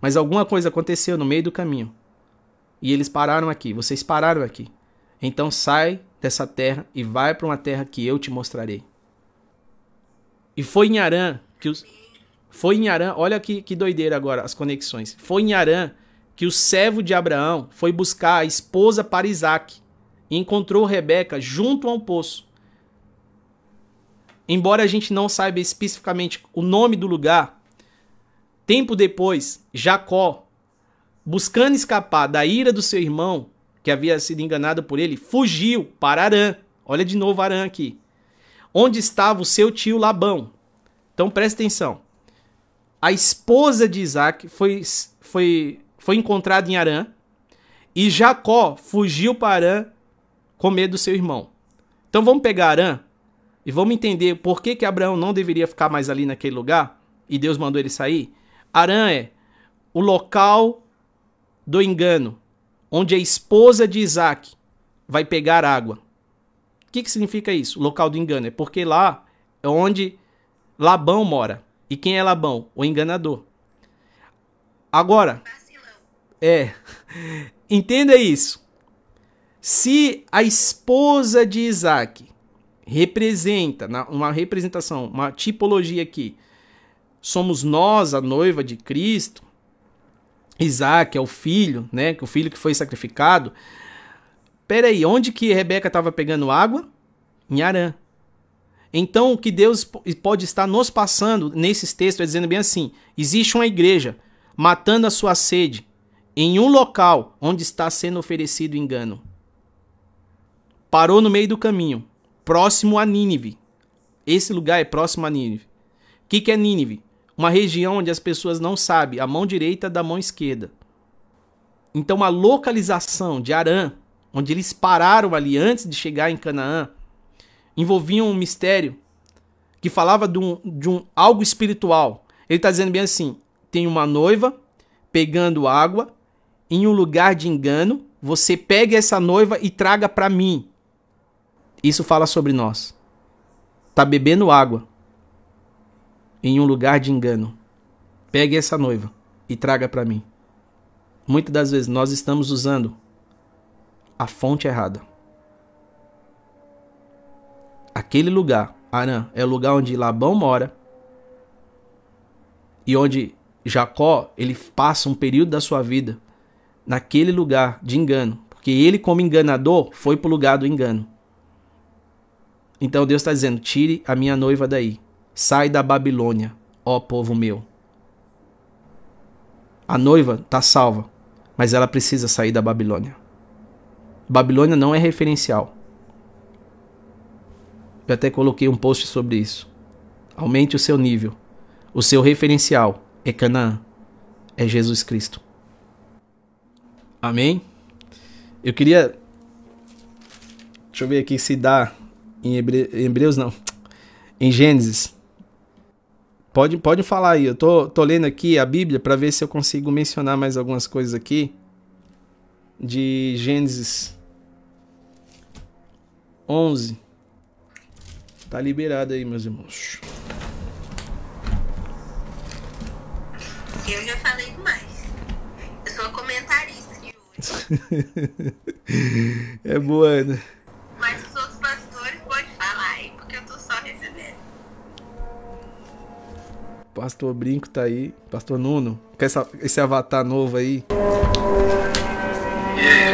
mas alguma coisa aconteceu no meio do caminho. E eles pararam aqui, vocês pararam aqui. Então sai dessa terra e vai para uma terra que eu te mostrarei. E foi em Arã que os foi em Arã, olha que, que doideira agora as conexões. Foi em Arã que o servo de Abraão foi buscar a esposa para Isaac e encontrou Rebeca junto a um poço. Embora a gente não saiba especificamente o nome do lugar, tempo depois, Jacó, buscando escapar da ira do seu irmão, que havia sido enganado por ele, fugiu para Arã. Olha de novo Arã aqui. Onde estava o seu tio Labão. Então presta atenção. A esposa de Isaac foi, foi foi encontrado em Arã, e Jacó fugiu para Arã com medo do seu irmão. Então vamos pegar Arã e vamos entender por que, que Abraão não deveria ficar mais ali naquele lugar e Deus mandou ele sair. Arã é o local do engano, onde a esposa de Isaac vai pegar água. O que, que significa isso? O local do engano. É porque lá é onde Labão mora. E quem é Labão? O enganador. Agora, é. Entenda isso. Se a esposa de Isaac representa, uma representação, uma tipologia aqui, somos nós, a noiva de Cristo, Isaac é o filho, né? O filho que foi sacrificado. Peraí, onde que Rebeca estava pegando água? Em Arã. Então, o que Deus pode estar nos passando nesses textos é dizendo bem assim: existe uma igreja matando a sua sede, em um local onde está sendo oferecido engano. Parou no meio do caminho, próximo a Nínive. Esse lugar é próximo a Nínive. O que, que é Nínive? Uma região onde as pessoas não sabem a mão direita da mão esquerda. Então a localização de Arã, onde eles pararam ali antes de chegar em Canaã, envolvia um mistério que falava de um, de um algo espiritual. Ele está dizendo bem assim: tem uma noiva pegando água em um lugar de engano, você pegue essa noiva e traga para mim. Isso fala sobre nós. Tá bebendo água em um lugar de engano. Pegue essa noiva e traga para mim. Muitas das vezes nós estamos usando a fonte errada. Aquele lugar, Arã, é o lugar onde Labão mora e onde Jacó ele passa um período da sua vida naquele lugar de engano. Porque ele, como enganador, foi para o lugar do engano. Então Deus está dizendo: tire a minha noiva daí. Sai da Babilônia, ó povo meu. A noiva está salva, mas ela precisa sair da Babilônia. Babilônia não é referencial. Eu até coloquei um post sobre isso. Aumente o seu nível. O seu referencial é Canaã. É Jesus Cristo. Amém? Eu queria. Deixa eu ver aqui se dá em, hebre... em Hebreus, não. Em Gênesis. Pode, pode falar aí. Eu tô, tô lendo aqui a Bíblia para ver se eu consigo mencionar mais algumas coisas aqui de Gênesis 11. Tá liberado aí, meus irmãos. Eu já falei demais. Eu sou comentarista de hoje. é boa, né? Mas os outros pastores podem falar aí, porque eu tô só recebendo. Pastor Brinco tá aí. Pastor Nuno, com essa, esse avatar novo aí. Yeah.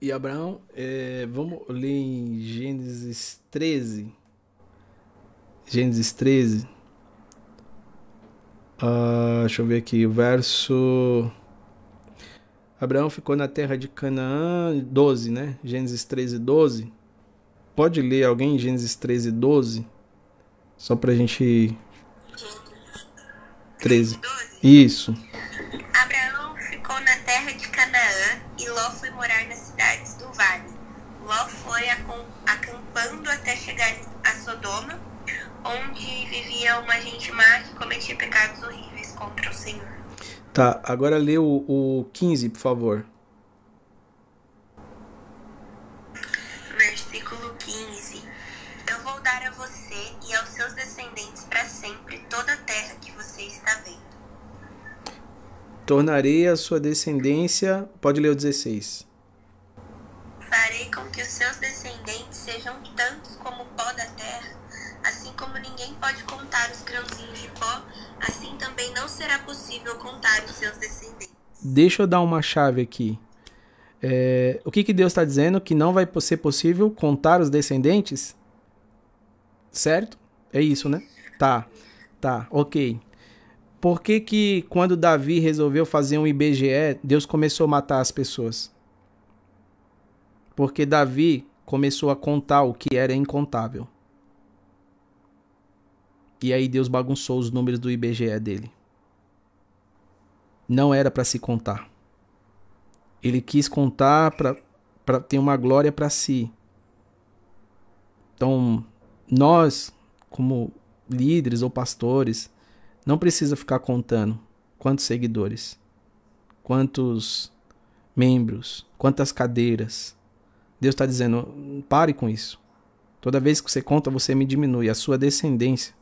e Abraão, é, vamos ler em Gênesis 13. Gênesis 13. Uh, ah, deixa eu ver aqui, o verso. Abraão ficou na terra de Canaã, 12, né? Gênesis 13, 12. Pode ler alguém Gênesis 13, 12? Só pra gente. 13. 12. Isso. Abraão ficou na terra de Canaã e Ló foi morar na cidade Vale. Ló foi acampando até chegar a Sodoma, onde vivia uma gente má que cometia pecados horríveis contra o Senhor. Tá, agora lê o, o 15, por favor. Versículo 15: Eu vou dar a você e aos seus descendentes para sempre toda a terra que você está vendo. Tornarei a sua descendência. Pode ler o 16. Os seus descendentes. Deixa eu dar uma chave aqui. É, o que, que Deus está dizendo? Que não vai ser possível contar os descendentes? Certo? É isso, né? Tá, tá, ok. Por que, que quando Davi resolveu fazer um IBGE, Deus começou a matar as pessoas? Porque Davi começou a contar o que era incontável. E aí Deus bagunçou os números do IBGE dele. Não era para se contar. Ele quis contar para ter uma glória para si. Então, nós, como líderes ou pastores, não precisa ficar contando quantos seguidores, quantos membros, quantas cadeiras. Deus está dizendo: pare com isso. Toda vez que você conta, você me diminui. A sua descendência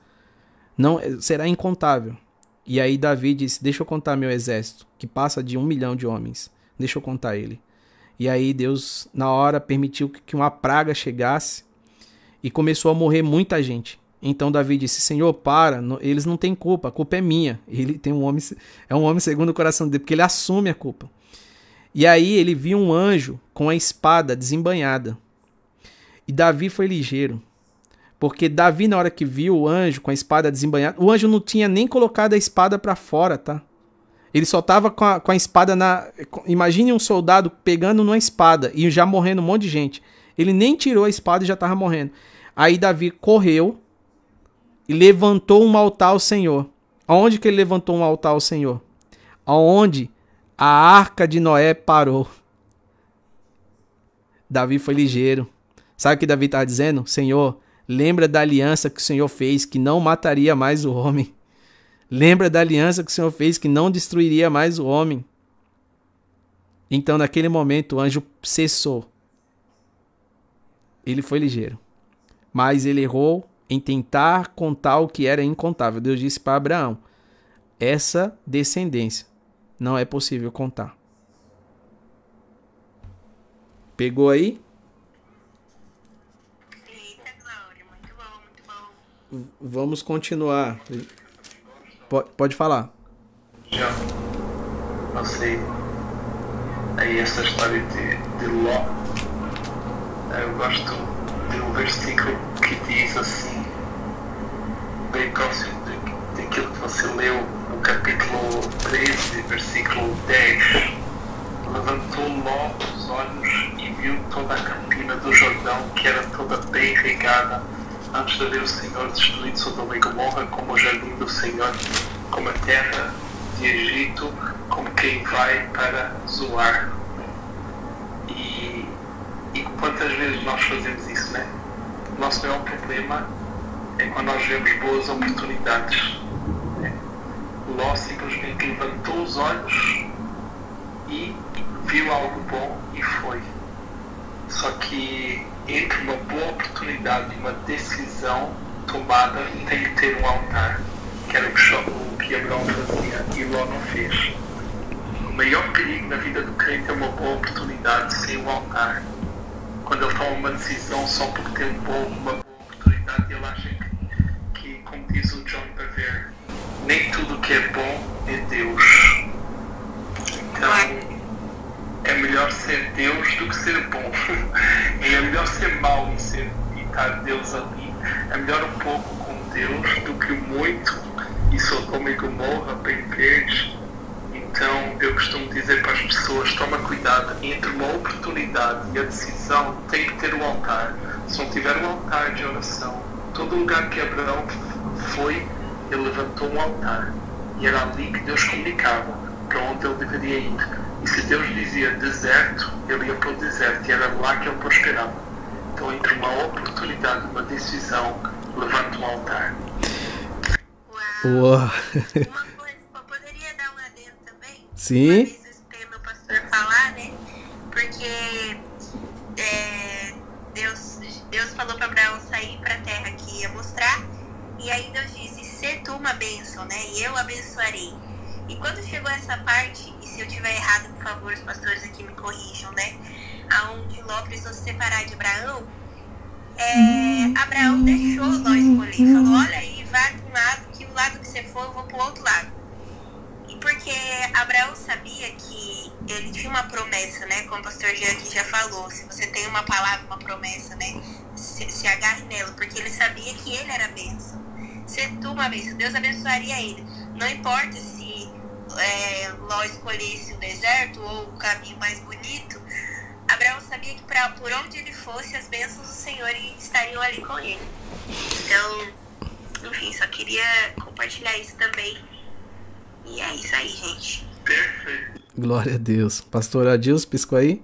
não será incontável. E aí Davi disse: Deixa eu contar meu exército, que passa de um milhão de homens. Deixa eu contar ele. E aí Deus, na hora, permitiu que uma praga chegasse e começou a morrer muita gente. Então Davi disse: Senhor, para, eles não têm culpa, a culpa é minha. Ele tem um homem, é um homem segundo o coração dele, porque ele assume a culpa. E aí ele viu um anjo com a espada desembanhada. E Davi foi ligeiro. Porque Davi, na hora que viu o anjo com a espada desembanhada, o anjo não tinha nem colocado a espada para fora, tá? Ele só tava com a, com a espada na. Imagine um soldado pegando numa espada e já morrendo um monte de gente. Ele nem tirou a espada e já tava morrendo. Aí Davi correu e levantou um altar ao Senhor. Aonde que ele levantou um altar ao Senhor? Aonde a arca de Noé parou. Davi foi ligeiro. Sabe o que Davi estava dizendo? Senhor, lembra da aliança que o Senhor fez, que não mataria mais o homem. Lembra da aliança que o Senhor fez, que não destruiria mais o homem. Então, naquele momento, o anjo cessou. Ele foi ligeiro. Mas ele errou em tentar contar o que era incontável. Deus disse para Abraão: essa descendência não é possível contar. Pegou aí? Vamos continuar. Pode, pode falar. Já passei aí essa história de, de Ló. Eu gosto de um versículo que diz assim, bem próximo de, daquilo que você leu no capítulo 13, versículo 10. Levantou Ló os olhos e viu toda a campina do Jordão, que era toda bem regada, antes de ver o Senhor destruído Sodoma e Gomorra, como o jardim do Senhor, como a terra de Egito, como quem vai para Zoar. E, e quantas vezes nós fazemos isso, né? O nosso maior problema é quando nós vemos boas oportunidades. Né? Ló simplesmente levantou os olhos e viu algo bom e foi. Só que entre uma boa oportunidade e uma decisão tomada tem que ter um altar, que era o que Abraão fazia e Ló não fez. O maior perigo na vida do crente é uma boa oportunidade sem um altar. Quando ele toma uma decisão só porque tem um bom, uma boa oportunidade, ele acha que, que como diz o John Bevere, nem tudo que é bom é Deus. Então, é melhor ser Deus do que ser bom. é melhor ser mau e, ser, e estar Deus ali. É melhor um pouco com Deus do que muito e Sodoma e Gomorra bem verdes. Então eu costumo dizer para as pessoas, toma cuidado entre uma oportunidade e a decisão tem que ter um altar. Se não tiver um altar de oração, todo lugar que Abraão foi, ele levantou um altar. E era ali que Deus comunicava para onde ele deveria ir. E se Deus dizia deserto, ele ia para o deserto e era lá que ele prosperava. Então, entre uma oportunidade e uma decisão, levanta um altar. Uau! Uau. Uma coisa, eu poderia dar um adendo também? Sim. Uma vez eu escutei meu pastor falar, né? Porque é, Deus, Deus falou para Abraão sair para a terra que ia mostrar. E aí Deus disse: Se tu uma bênção, né? E eu abençoarei. E quando chegou essa parte, e se eu tiver errado, por favor, os pastores aqui me corrijam, né? Aonde Ló precisou se separar de Abraão, é, Abraão deixou Ló escolher. Falou, olha aí, vai para um lado, que o lado que você for, eu vou para o outro lado. E porque Abraão sabia que ele tinha uma promessa, né? Como o pastor Jean aqui já falou, se você tem uma palavra, uma promessa, né? Se, se agarre nela, porque ele sabia que ele era bênção. Se tu uma bênção, Deus abençoaria ele. Não importa se é, Ló escolhesse o deserto ou o caminho mais bonito, Abraão sabia que pra, por onde ele fosse, as bênçãos do Senhor estariam ali com ele. Então, enfim, só queria compartilhar isso também. E é isso aí, gente. Perfeito. Glória a Deus. Pastor Adilson, piscou aí?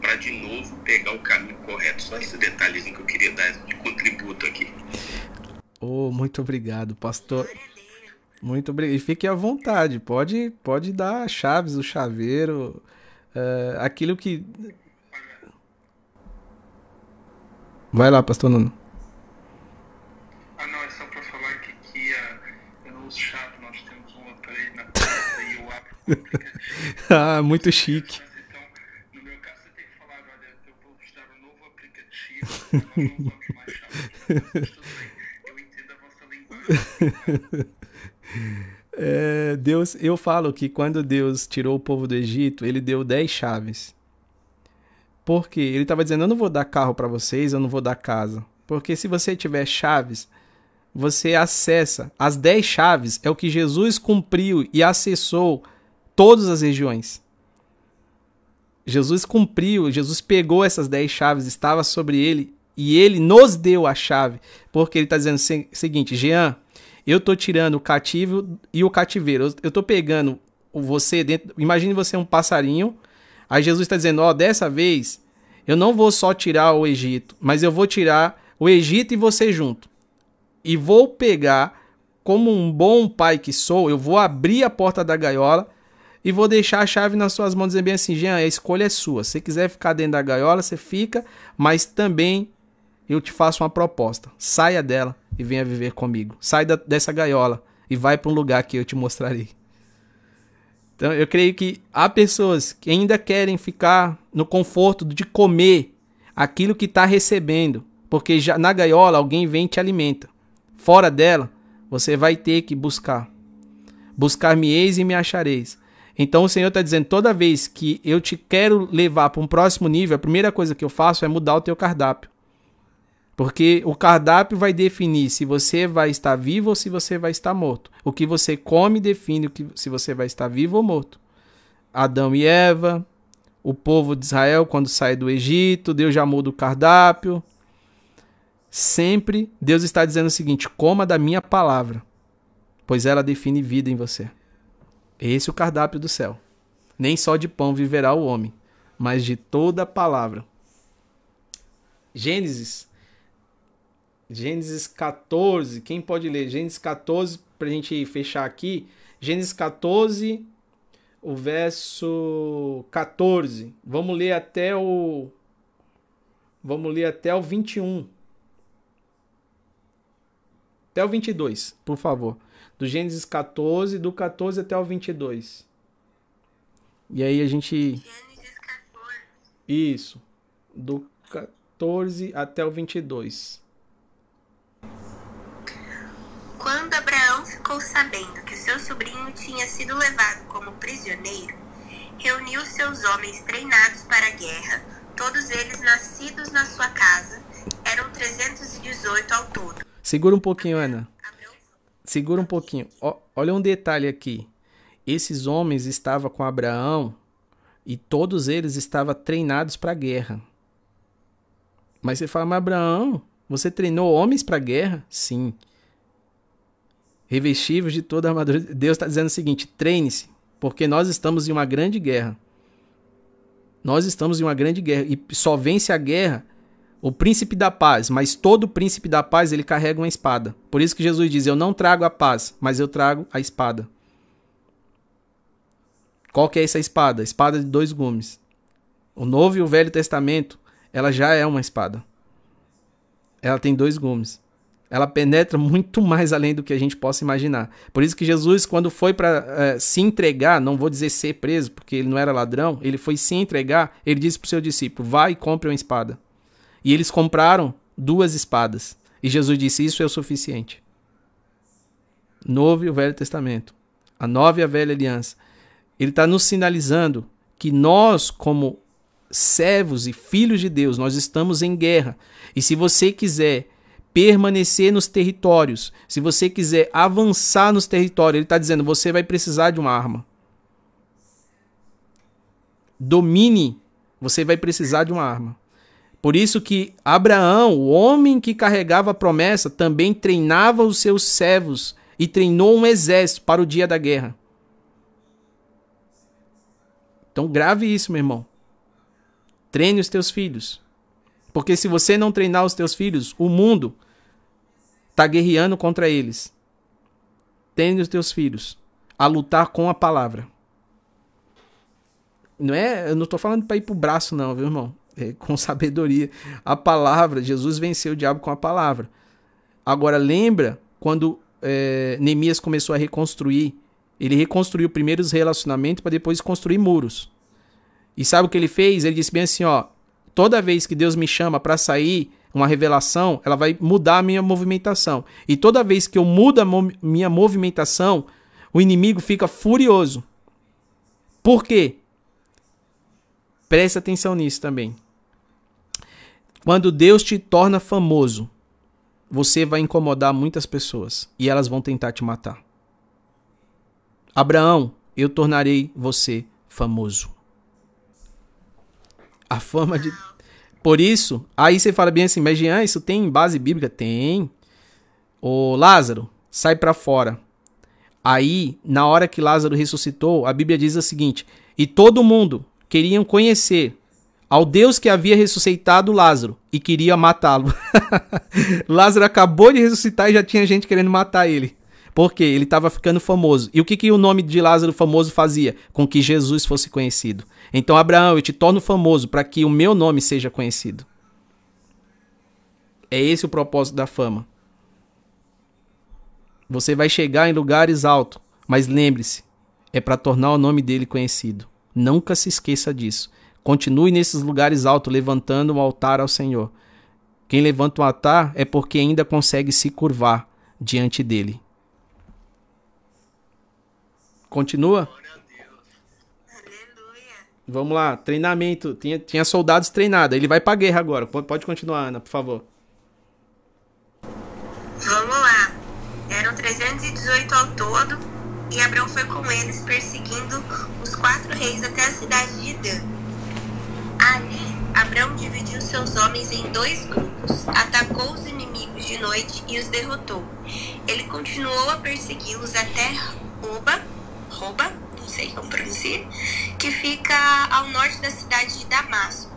Para de novo pegar o caminho correto. Só esse detalhezinho que eu queria dar de contributo aqui. Oh, muito obrigado, pastor. Muito obrigado. E fique à vontade, pode, pode dar chaves, o chaveiro, uh, aquilo que. Vai lá, pastor Nuno. Ah, não, é só para falar que aqui uh, eu não uso chave, nós temos um aparelho na porta e o aplicativo. ah, muito chique. Então, no meu caso, você tem que falar, olha, eu vou vos dar um novo aplicativo, nós não usamos mais chave. Mas tudo bem, eu entendo a vossa linguagem. É, Deus, eu falo que quando Deus tirou o povo do Egito, ele deu dez chaves. Porque ele estava dizendo: Eu não vou dar carro para vocês, eu não vou dar casa. Porque se você tiver chaves, você acessa. As dez chaves é o que Jesus cumpriu e acessou todas as regiões. Jesus cumpriu, Jesus pegou essas dez chaves, estava sobre ele e ele nos deu a chave. Porque ele está dizendo o seguinte: Jean, eu tô tirando o cativo e o cativeiro. Eu tô pegando você dentro. Imagine você um passarinho. Aí Jesus está dizendo: Ó, oh, dessa vez eu não vou só tirar o Egito, mas eu vou tirar o Egito e você junto. E vou pegar, como um bom pai que sou, eu vou abrir a porta da gaiola e vou deixar a chave nas suas mãos dizer bem assim: Jean, a escolha é sua. Se quiser ficar dentro da gaiola, você fica, mas também eu te faço uma proposta. Saia dela e venha viver comigo. Sai da, dessa gaiola e vai para um lugar que eu te mostrarei. Então eu creio que há pessoas que ainda querem ficar no conforto de comer aquilo que está recebendo, porque já na gaiola alguém vem e te alimenta. Fora dela, você vai ter que buscar. Buscar-me-eis e me achareis. Então o Senhor está dizendo: toda vez que eu te quero levar para um próximo nível, a primeira coisa que eu faço é mudar o teu cardápio. Porque o cardápio vai definir se você vai estar vivo ou se você vai estar morto. O que você come define o que, se você vai estar vivo ou morto. Adão e Eva, o povo de Israel quando sai do Egito, Deus já muda o cardápio. Sempre Deus está dizendo o seguinte: coma da minha palavra, pois ela define vida em você. Esse é o cardápio do céu. Nem só de pão viverá o homem, mas de toda palavra. Gênesis Gênesis 14, quem pode ler? Gênesis 14, para a gente fechar aqui. Gênesis 14, o verso 14. Vamos ler até o. Vamos ler até o 21. Até o 22, por favor. Do Gênesis 14, do 14 até o 22. E aí a gente. Gênesis 14. Isso. Do 14 até o 22. ficou sabendo que seu sobrinho tinha sido levado como prisioneiro, reuniu seus homens treinados para a guerra, todos eles nascidos na sua casa, eram 318 ao todo. Segura um pouquinho, Ana. Segura um pouquinho. Ó, olha um detalhe aqui. Esses homens estavam com Abraão e todos eles estavam treinados para a guerra. Mas você fala, mas Abraão, você treinou homens para a guerra? Sim. Revestivos de toda a armadura. Deus está dizendo o seguinte: treine-se, porque nós estamos em uma grande guerra. Nós estamos em uma grande guerra e só vence a guerra o príncipe da paz, mas todo príncipe da paz ele carrega uma espada. Por isso que Jesus diz: Eu não trago a paz, mas eu trago a espada. Qual que é essa espada? Espada de dois gumes. O Novo e o Velho Testamento, ela já é uma espada. Ela tem dois gumes. Ela penetra muito mais além do que a gente possa imaginar. Por isso que Jesus, quando foi para é, se entregar, não vou dizer ser preso, porque ele não era ladrão, ele foi se entregar, ele disse para o seu discípulo: vai e compre uma espada. E eles compraram duas espadas. E Jesus disse: Isso é o suficiente. Novo e o Velho Testamento. A nova e a velha aliança. Ele está nos sinalizando que nós, como servos e filhos de Deus, nós estamos em guerra. E se você quiser permanecer nos territórios, se você quiser avançar nos territórios, ele está dizendo: você vai precisar de uma arma. Domine, você vai precisar de uma arma. Por isso que Abraão, o homem que carregava a promessa, também treinava os seus servos e treinou um exército para o dia da guerra. Então grave isso, meu irmão. Treine os teus filhos. Porque se você não treinar os teus filhos, o mundo está guerreando contra eles. Treine os teus filhos a lutar com a palavra. Não é, eu não estou falando para ir pro braço não, viu, irmão? É, com sabedoria. A palavra, Jesus venceu o diabo com a palavra. Agora lembra quando é, Neemias começou a reconstruir ele reconstruiu primeiro os relacionamentos para depois construir muros. E sabe o que ele fez? Ele disse bem assim, ó, toda vez que Deus me chama para sair uma revelação, ela vai mudar a minha movimentação. E toda vez que eu mudo a mo minha movimentação, o inimigo fica furioso. Por quê? Preste atenção nisso também. Quando Deus te torna famoso, você vai incomodar muitas pessoas e elas vão tentar te matar. Abraão, eu tornarei você famoso. A fama de. Por isso, aí você fala bem assim, mas Jean, isso tem base bíblica? Tem. Ô Lázaro, sai para fora. Aí, na hora que Lázaro ressuscitou, a Bíblia diz o seguinte: E todo mundo queriam conhecer ao Deus que havia ressuscitado Lázaro e queria matá-lo. Lázaro acabou de ressuscitar e já tinha gente querendo matar ele. Porque ele estava ficando famoso. E o que, que o nome de Lázaro famoso fazia? Com que Jesus fosse conhecido. Então, Abraão, eu te torno famoso para que o meu nome seja conhecido. É esse o propósito da fama. Você vai chegar em lugares altos, mas lembre-se, é para tornar o nome dele conhecido. Nunca se esqueça disso. Continue nesses lugares altos, levantando um altar ao Senhor. Quem levanta um altar é porque ainda consegue se curvar diante dele. Continua? Vamos lá, treinamento. Tinha, tinha soldados treinados. Ele vai pra guerra agora. Pode continuar, Ana, por favor. Vamos lá. Eram 318 ao todo. E Abraão foi com eles, perseguindo os quatro reis até a cidade de Dan. Ali, Abraão dividiu seus homens em dois grupos, atacou os inimigos de noite e os derrotou. Ele continuou a persegui-los até Oba, Roba, não sei como pronunciar, que fica ao norte da cidade de Damasco,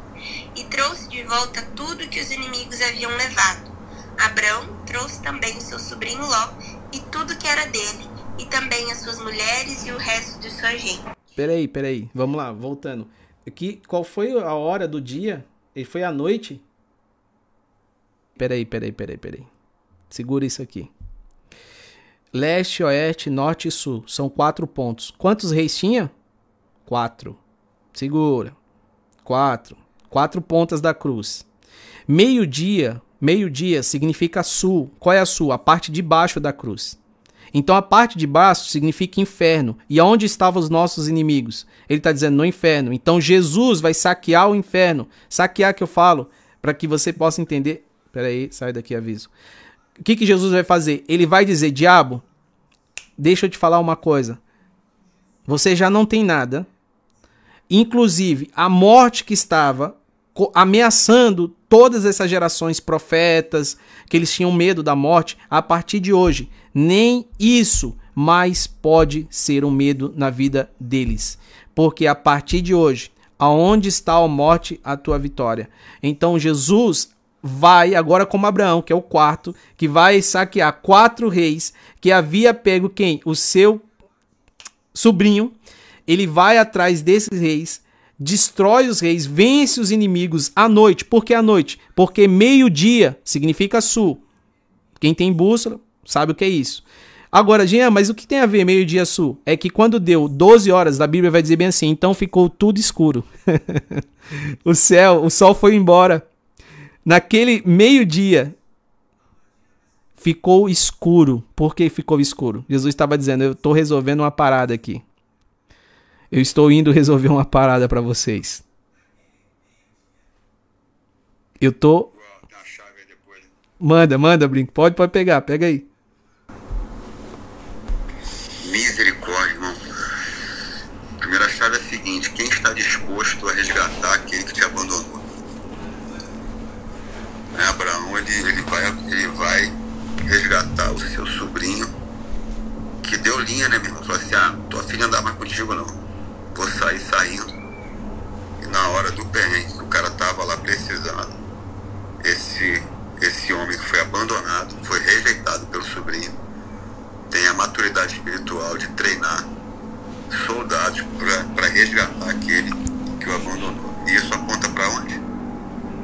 e trouxe de volta tudo que os inimigos haviam levado. Abrão trouxe também seu sobrinho Ló e tudo que era dele, e também as suas mulheres e o resto de sua gente. Peraí, peraí, vamos lá, voltando. Aqui, qual foi a hora do dia? Ele foi à noite? Peraí, peraí, peraí, peraí. Segura isso aqui. Leste, oeste, norte e sul. São quatro pontos. Quantos reis tinha? Quatro. Segura. Quatro. Quatro pontas da cruz. Meio-dia. Meio-dia significa sul. Qual é a sul? A parte de baixo da cruz. Então a parte de baixo significa inferno. E aonde estavam os nossos inimigos? Ele está dizendo no inferno. Então Jesus vai saquear o inferno. Saquear que eu falo, para que você possa entender. Peraí, sai daqui, aviso. O que, que Jesus vai fazer? Ele vai dizer: Diabo, deixa eu te falar uma coisa. Você já não tem nada. Inclusive, a morte que estava ameaçando todas essas gerações profetas, que eles tinham medo da morte, a partir de hoje, nem isso mais pode ser um medo na vida deles. Porque a partir de hoje, aonde está a morte, a tua vitória. Então Jesus vai agora como Abraão, que é o quarto, que vai saquear quatro reis que havia pego quem? O seu sobrinho. Ele vai atrás desses reis, destrói os reis, vence os inimigos à noite. Por que à noite? Porque meio-dia significa sul. Quem tem bússola sabe o que é isso. Agora, Jean, mas o que tem a ver meio-dia sul? É que quando deu 12 horas, a Bíblia vai dizer bem assim, então ficou tudo escuro. o céu, o sol foi embora. Naquele meio-dia, ficou escuro. Por que ficou escuro? Jesus estava dizendo: Eu estou resolvendo uma parada aqui. Eu estou indo resolver uma parada para vocês. Eu tô. Manda, manda, Brinco. Pode, pode pegar, pega aí. Misericórdia, irmão. A primeira chave é a seguinte: quem está disposto a resgatar aquele que te abandonou? É, Abraão, ele, ele, vai, ele vai resgatar o seu sobrinho, que deu linha, né, meu irmão? Falou assim: ah, tua filha andar mais contigo não. Vou sair saindo. E na hora do perrengue, que o cara tava lá precisando, esse, esse homem que foi abandonado, foi rejeitado pelo sobrinho, tem a maturidade espiritual de treinar soldados para resgatar aquele que o abandonou. E isso aponta para onde?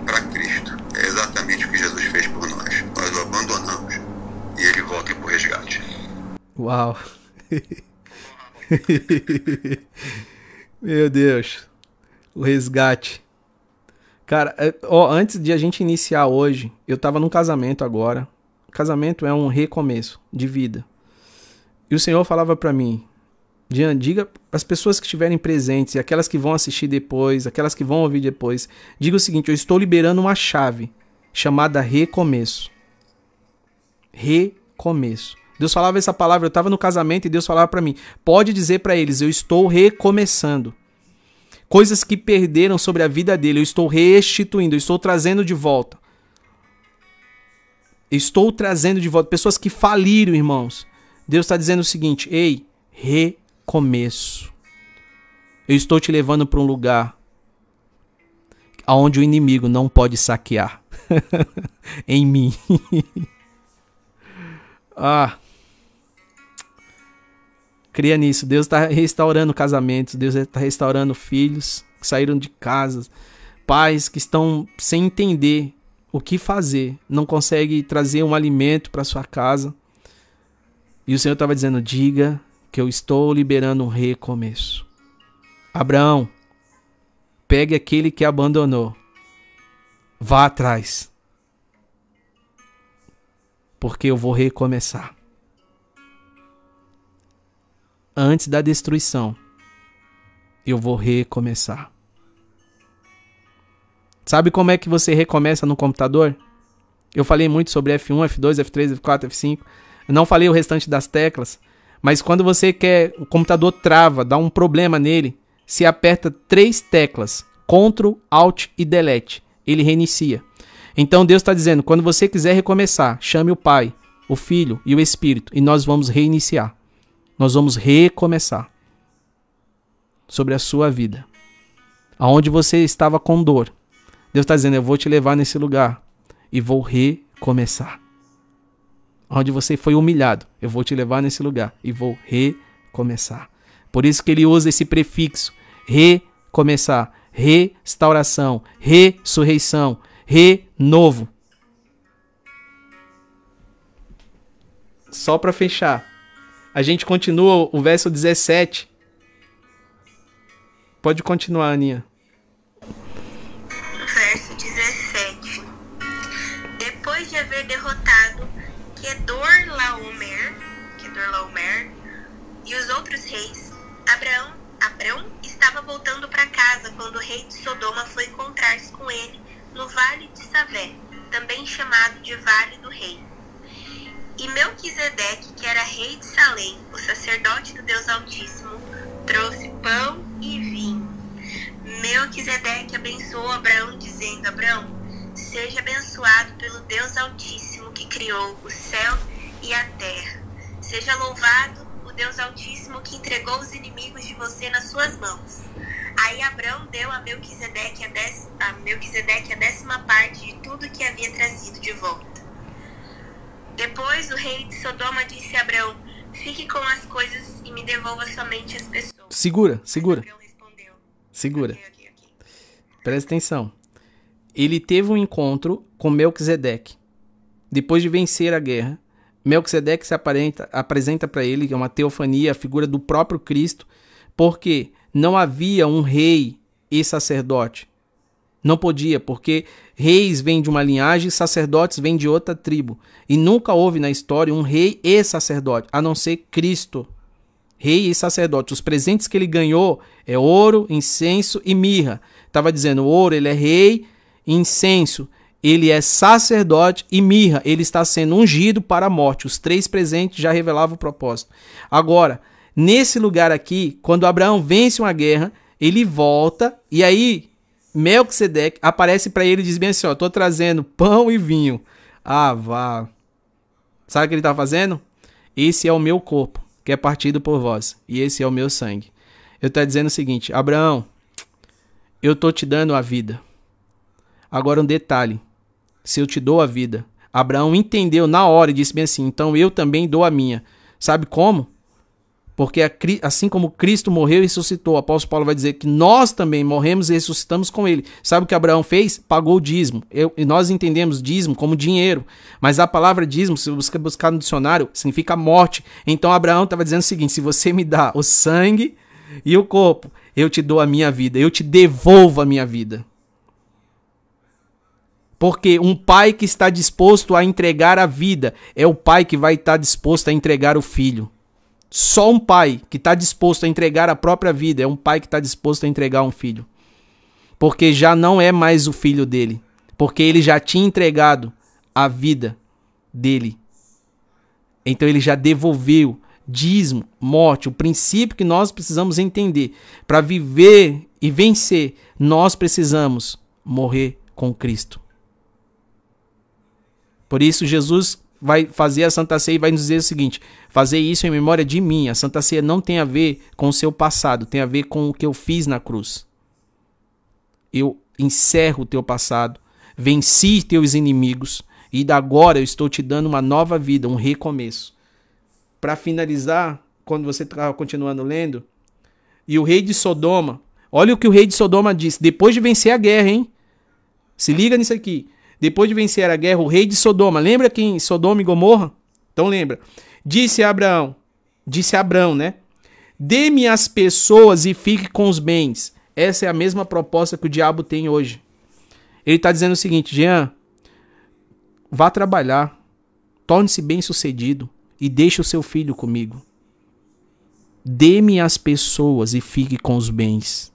Para Cristo. É exatamente o que Jesus fez por nós. Nós o abandonamos e ele volta para o resgate. Uau! Meu Deus. O resgate. Cara, é, ó, antes de a gente iniciar hoje, eu tava num casamento agora. Casamento é um recomeço de vida. E o Senhor falava para mim, Dian, diga as pessoas que estiverem presentes e aquelas que vão assistir depois, aquelas que vão ouvir depois, diga o seguinte: eu estou liberando uma chave chamada recomeço. Recomeço. Deus falava essa palavra, eu estava no casamento e Deus falava para mim: pode dizer para eles, eu estou recomeçando. Coisas que perderam sobre a vida dele, eu estou restituindo, eu estou trazendo de volta. Estou trazendo de volta pessoas que faliram, irmãos. Deus está dizendo o seguinte: ei, recomeço. Eu estou te levando para um lugar aonde o inimigo não pode saquear em mim. ah. Cria nisso. Deus está restaurando casamentos. Deus está restaurando filhos que saíram de casas. Pais que estão sem entender o que fazer. Não consegue trazer um alimento para sua casa. E o Senhor estava dizendo: diga que eu estou liberando um recomeço. Abraão, pegue aquele que abandonou. Vá atrás. Porque eu vou recomeçar. Antes da destruição, eu vou recomeçar. Sabe como é que você recomeça no computador? Eu falei muito sobre F1, F2, F3, F4, F5. Eu não falei o restante das teclas. Mas quando você quer, o computador trava, dá um problema nele, se aperta três teclas, Ctrl, Alt e Delete, ele reinicia. Então Deus está dizendo, quando você quiser recomeçar, chame o Pai, o Filho e o Espírito e nós vamos reiniciar. Nós vamos recomeçar sobre a sua vida. Aonde você estava com dor. Deus está dizendo: Eu vou te levar nesse lugar e vou recomeçar. Onde você foi humilhado, eu vou te levar nesse lugar e vou recomeçar. Por isso que ele usa esse prefixo: recomeçar, restauração, ressurreição, renovo. Só para fechar, a gente continua o verso 17. Pode continuar, Aninha. Verso 17. Depois de haver derrotado Kedor Laomer, Kedorlaomer e os outros reis, Abraão, Abraão estava voltando para casa quando o rei de Sodoma foi encontrar-se com ele no vale de Savé, também chamado de Vale do Rei. E Melquisedeque, que era rei de Salém, o sacerdote do Deus Altíssimo, trouxe pão e vinho. Melquisedeque abençoou Abraão, dizendo: Abraão, seja abençoado pelo Deus Altíssimo que criou o céu e a terra. Seja louvado o Deus Altíssimo que entregou os inimigos de você nas suas mãos. Aí Abraão deu a Melquisedeque a, dec, a Melquisedeque a décima parte de tudo que havia trazido de volta. Depois o rei de Sodoma disse a Abraão: Fique com as coisas e me devolva somente as pessoas. Segura, segura. Respondeu: Segura. "Ok, ok, ok." Presta atenção. Ele teve um encontro com Melquisedeque. Depois de vencer a guerra, Melquisedeque se aparenta, apresenta para ele, que é uma teofania, a figura do próprio Cristo, porque não havia um rei e sacerdote. Não podia, porque reis vêm de uma linhagem, sacerdotes vêm de outra tribo. E nunca houve na história um rei e sacerdote, a não ser Cristo. Rei e sacerdote. Os presentes que ele ganhou é ouro, incenso e mirra. Estava dizendo, ouro, ele é rei, incenso, ele é sacerdote e mirra, ele está sendo ungido para a morte. Os três presentes já revelavam o propósito. Agora, nesse lugar aqui, quando Abraão vence uma guerra, ele volta e aí Melquisedeque aparece para ele e diz bem assim, ó, tô trazendo pão e vinho. Ah, vá. Sabe o que ele está fazendo? Esse é o meu corpo, que é partido por vós, e esse é o meu sangue. Eu estou dizendo o seguinte, Abraão, eu tô te dando a vida. Agora um detalhe, se eu te dou a vida, Abraão entendeu na hora e disse bem assim, então eu também dou a minha. Sabe como? Porque assim como Cristo morreu e ressuscitou, o apóstolo Paulo vai dizer que nós também morremos e ressuscitamos com ele. Sabe o que Abraão fez? Pagou o dízimo. Eu- e nós entendemos dízimo como dinheiro. Mas a palavra dízimo, se você buscar no dicionário, significa morte. Então Abraão estava dizendo o seguinte: se você me dá o sangue e o corpo, eu te dou a minha vida, eu te devolvo a minha vida. Porque um pai que está disposto a entregar a vida é o pai que vai estar disposto a entregar o filho. Só um pai que está disposto a entregar a própria vida é um pai que está disposto a entregar um filho. Porque já não é mais o filho dele. Porque ele já tinha entregado a vida dele. Então ele já devolveu dízimo, morte, o princípio que nós precisamos entender. Para viver e vencer, nós precisamos morrer com Cristo. Por isso, Jesus vai fazer a Santa Ceia e vai nos dizer o seguinte: fazer isso em memória de mim. A Santa Ceia não tem a ver com o seu passado, tem a ver com o que eu fiz na cruz. Eu encerro o teu passado, venci teus inimigos e da agora eu estou te dando uma nova vida, um recomeço. Para finalizar, quando você está continuando lendo, e o rei de Sodoma, olha o que o rei de Sodoma disse, depois de vencer a guerra, hein? Se liga nisso aqui. Depois de vencer a guerra, o rei de Sodoma, lembra quem Sodoma e Gomorra? Então lembra. Disse a Abraão, disse a Abraão, né? Dê-me as pessoas e fique com os bens. Essa é a mesma proposta que o diabo tem hoje. Ele está dizendo o seguinte, Jean, vá trabalhar, torne-se bem sucedido e deixe o seu filho comigo. Dê-me as pessoas e fique com os bens.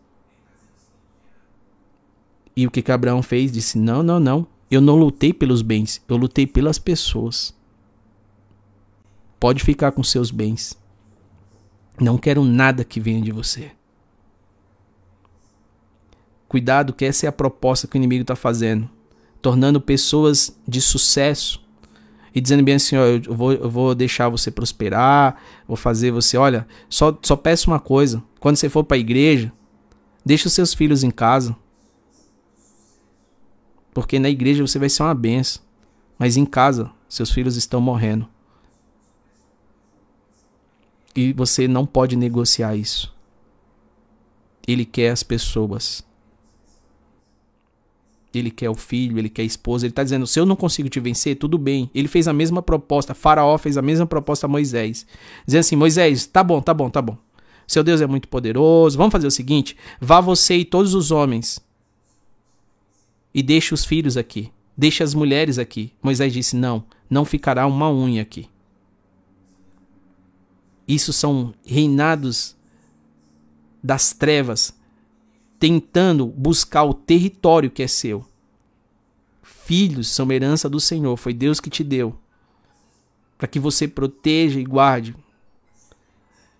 E o que, que Abraão fez? Disse: Não, não, não. Eu não lutei pelos bens, eu lutei pelas pessoas. Pode ficar com seus bens. Não quero nada que venha de você. Cuidado, que essa é a proposta que o inimigo está fazendo. Tornando pessoas de sucesso e dizendo bem assim: ó, eu, vou, eu vou deixar você prosperar, vou fazer você. Olha, só, só peço uma coisa: quando você for para a igreja, deixe os seus filhos em casa. Porque na igreja você vai ser uma benção. Mas em casa, seus filhos estão morrendo. E você não pode negociar isso. Ele quer as pessoas. Ele quer o filho, ele quer a esposa. Ele está dizendo: se eu não consigo te vencer, tudo bem. Ele fez a mesma proposta. Faraó fez a mesma proposta a Moisés. Dizendo assim: Moisés, tá bom, tá bom, tá bom. Seu Deus é muito poderoso. Vamos fazer o seguinte: vá você e todos os homens e deixe os filhos aqui. Deixe as mulheres aqui. Moisés disse: Não, não ficará uma unha aqui. Isso são reinados das trevas tentando buscar o território que é seu. Filhos são herança do Senhor, foi Deus que te deu. Para que você proteja e guarde.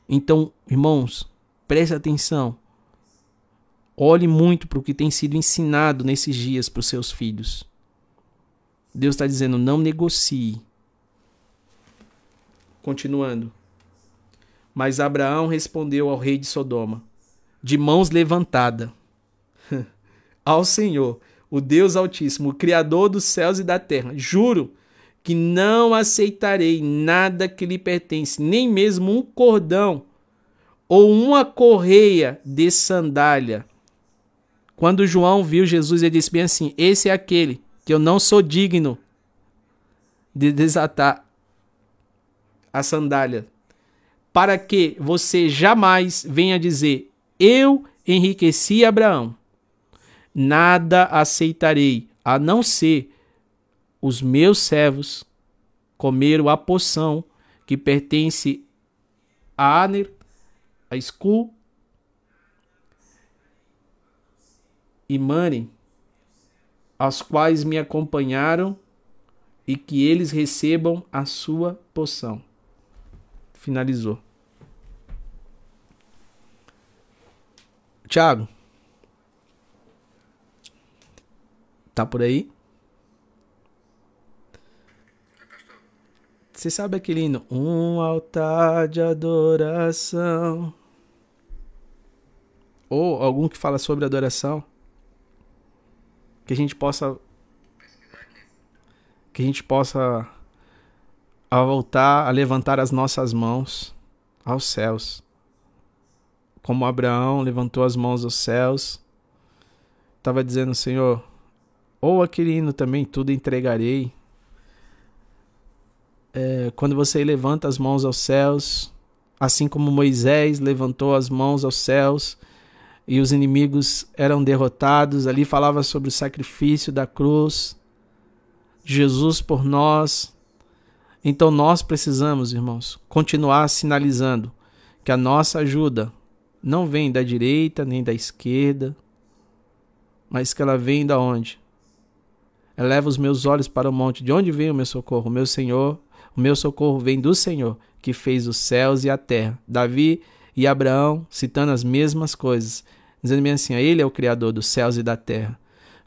Então, irmãos, preste atenção. Olhe muito para o que tem sido ensinado nesses dias para os seus filhos. Deus está dizendo: não negocie. Continuando. Mas Abraão respondeu ao rei de Sodoma, de mãos levantadas, ao Senhor, o Deus Altíssimo, o Criador dos céus e da terra, juro que não aceitarei nada que lhe pertence, nem mesmo um cordão ou uma correia de sandália. Quando João viu Jesus, ele disse bem assim: Esse é aquele que eu não sou digno de desatar a sandália, para que você jamais venha dizer: Eu enriqueci Abraão. Nada aceitarei, a não ser os meus servos comeram a poção que pertence a Aner, a Sku e Mani, aos quais me acompanharam e que eles recebam a sua poção. Finalizou. Tiago. Tá por aí? Você sabe aquele hino? Um altar de adoração. Ou algum que fala sobre adoração? Que a gente possa que a gente possa a voltar a levantar as nossas mãos aos céus. Como Abraão levantou as mãos aos céus, estava dizendo, Senhor, ou aquele hino também, tudo entregarei. É, quando você levanta as mãos aos céus, assim como Moisés levantou as mãos aos céus e os inimigos eram derrotados, ali falava sobre o sacrifício da cruz Jesus por nós. Então nós precisamos, irmãos, continuar sinalizando que a nossa ajuda não vem da direita nem da esquerda, mas que ela vem da onde? Eleva os meus olhos para o monte. De onde vem o meu socorro? O meu Senhor, o meu socorro vem do Senhor, que fez os céus e a terra. Davi e Abraão citando as mesmas coisas, dizendo bem assim: Ele é o Criador dos céus e da terra.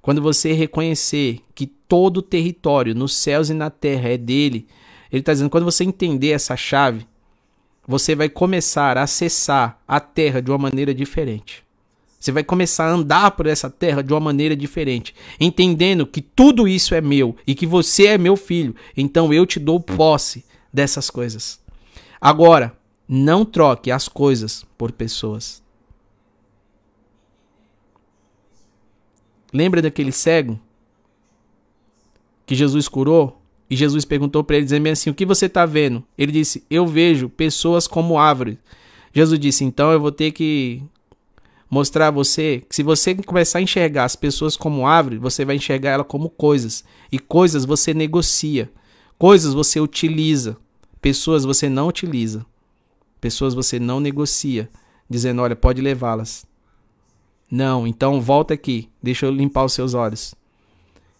Quando você reconhecer que todo o território nos céus e na terra é dele, ele está dizendo: quando você entender essa chave, você vai começar a acessar a terra de uma maneira diferente. Você vai começar a andar por essa terra de uma maneira diferente, entendendo que tudo isso é meu e que você é meu filho. Então eu te dou posse dessas coisas. Agora, não troque as coisas por pessoas. Lembra daquele cego que Jesus curou? E Jesus perguntou para ele, dizendo assim: O que você está vendo? Ele disse: Eu vejo pessoas como árvores. Jesus disse: Então eu vou ter que mostrar a você que se você começar a enxergar as pessoas como árvore, você vai enxergar ela como coisas. E coisas você negocia. Coisas você utiliza. Pessoas você não utiliza. Pessoas você não negocia. Dizendo: Olha, pode levá-las. Não, então volta aqui, deixa eu limpar os seus olhos.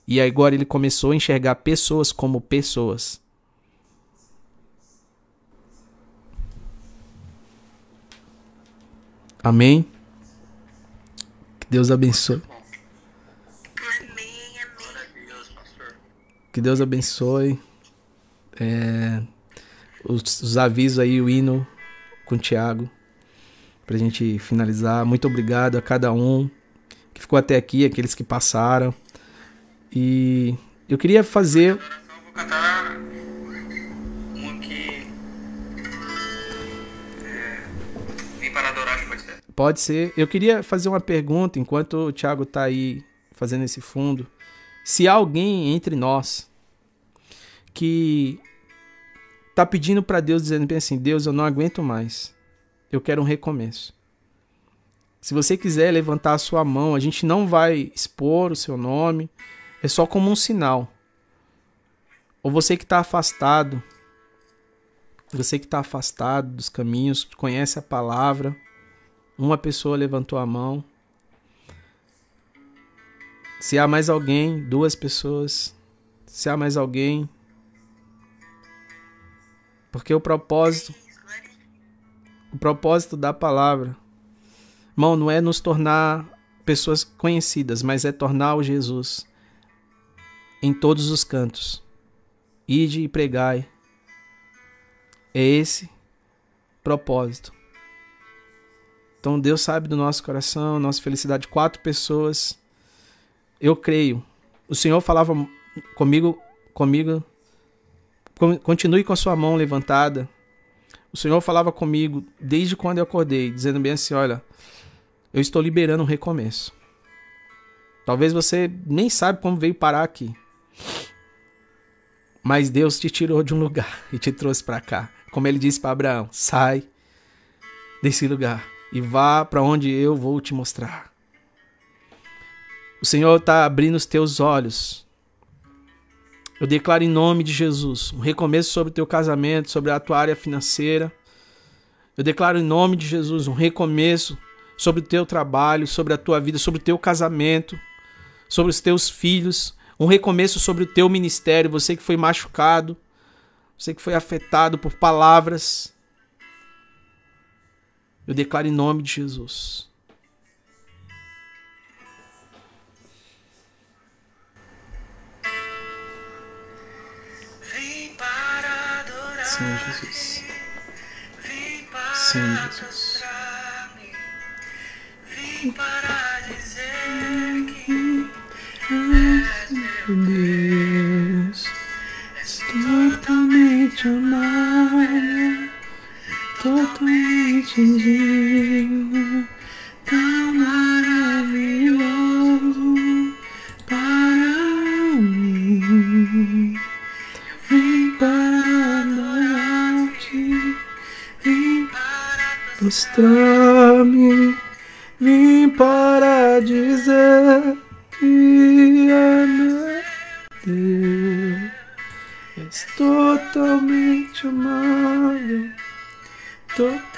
E agora ele começou a enxergar pessoas como pessoas. Amém? Que Deus abençoe. Amém, amém. Que Deus abençoe. É, os, os avisos aí, o hino com o Tiago para a gente finalizar. Muito obrigado a cada um que ficou até aqui, aqueles que passaram. E eu queria fazer. Pode ser? Eu queria fazer uma pergunta enquanto o Thiago está aí fazendo esse fundo. Se alguém entre nós que tá pedindo para Deus dizendo bem assim, Deus, eu não aguento mais. Eu quero um recomeço. Se você quiser levantar a sua mão, a gente não vai expor o seu nome, é só como um sinal. Ou você que está afastado, Você que está afastado dos caminhos, conhece a palavra. Uma pessoa levantou a mão. Se há mais alguém, duas pessoas. Se há mais alguém. Porque o propósito, o propósito da palavra, irmão, não é nos tornar pessoas conhecidas, mas é tornar o Jesus em todos os cantos. Ide e pregai. É esse propósito. Então Deus sabe do nosso coração, nossa felicidade. Quatro pessoas. Eu creio. O Senhor falava comigo, comigo. Continue com a sua mão levantada. O Senhor falava comigo desde quando eu acordei, dizendo bem assim: olha, eu estou liberando um recomeço. Talvez você nem sabe como veio parar aqui. Mas Deus te tirou de um lugar e te trouxe para cá. Como ele disse para Abraão: sai desse lugar e vá para onde eu vou te mostrar. O Senhor está abrindo os teus olhos. Eu declaro em nome de Jesus um recomeço sobre o teu casamento, sobre a tua área financeira. Eu declaro em nome de Jesus um recomeço sobre o teu trabalho, sobre a tua vida, sobre o teu casamento, sobre os teus filhos, um recomeço sobre o teu ministério, você que foi machucado, você que foi afetado por palavras. Eu declaro em nome de Jesus. Sim, Jesus. Sim, Jesus. Vem para dizer que Deus, és totalmente amada, totalmente digno, tão maravilhoso mostrar-me, vim para dizer que ama Deus. És totalmente amável, totalmente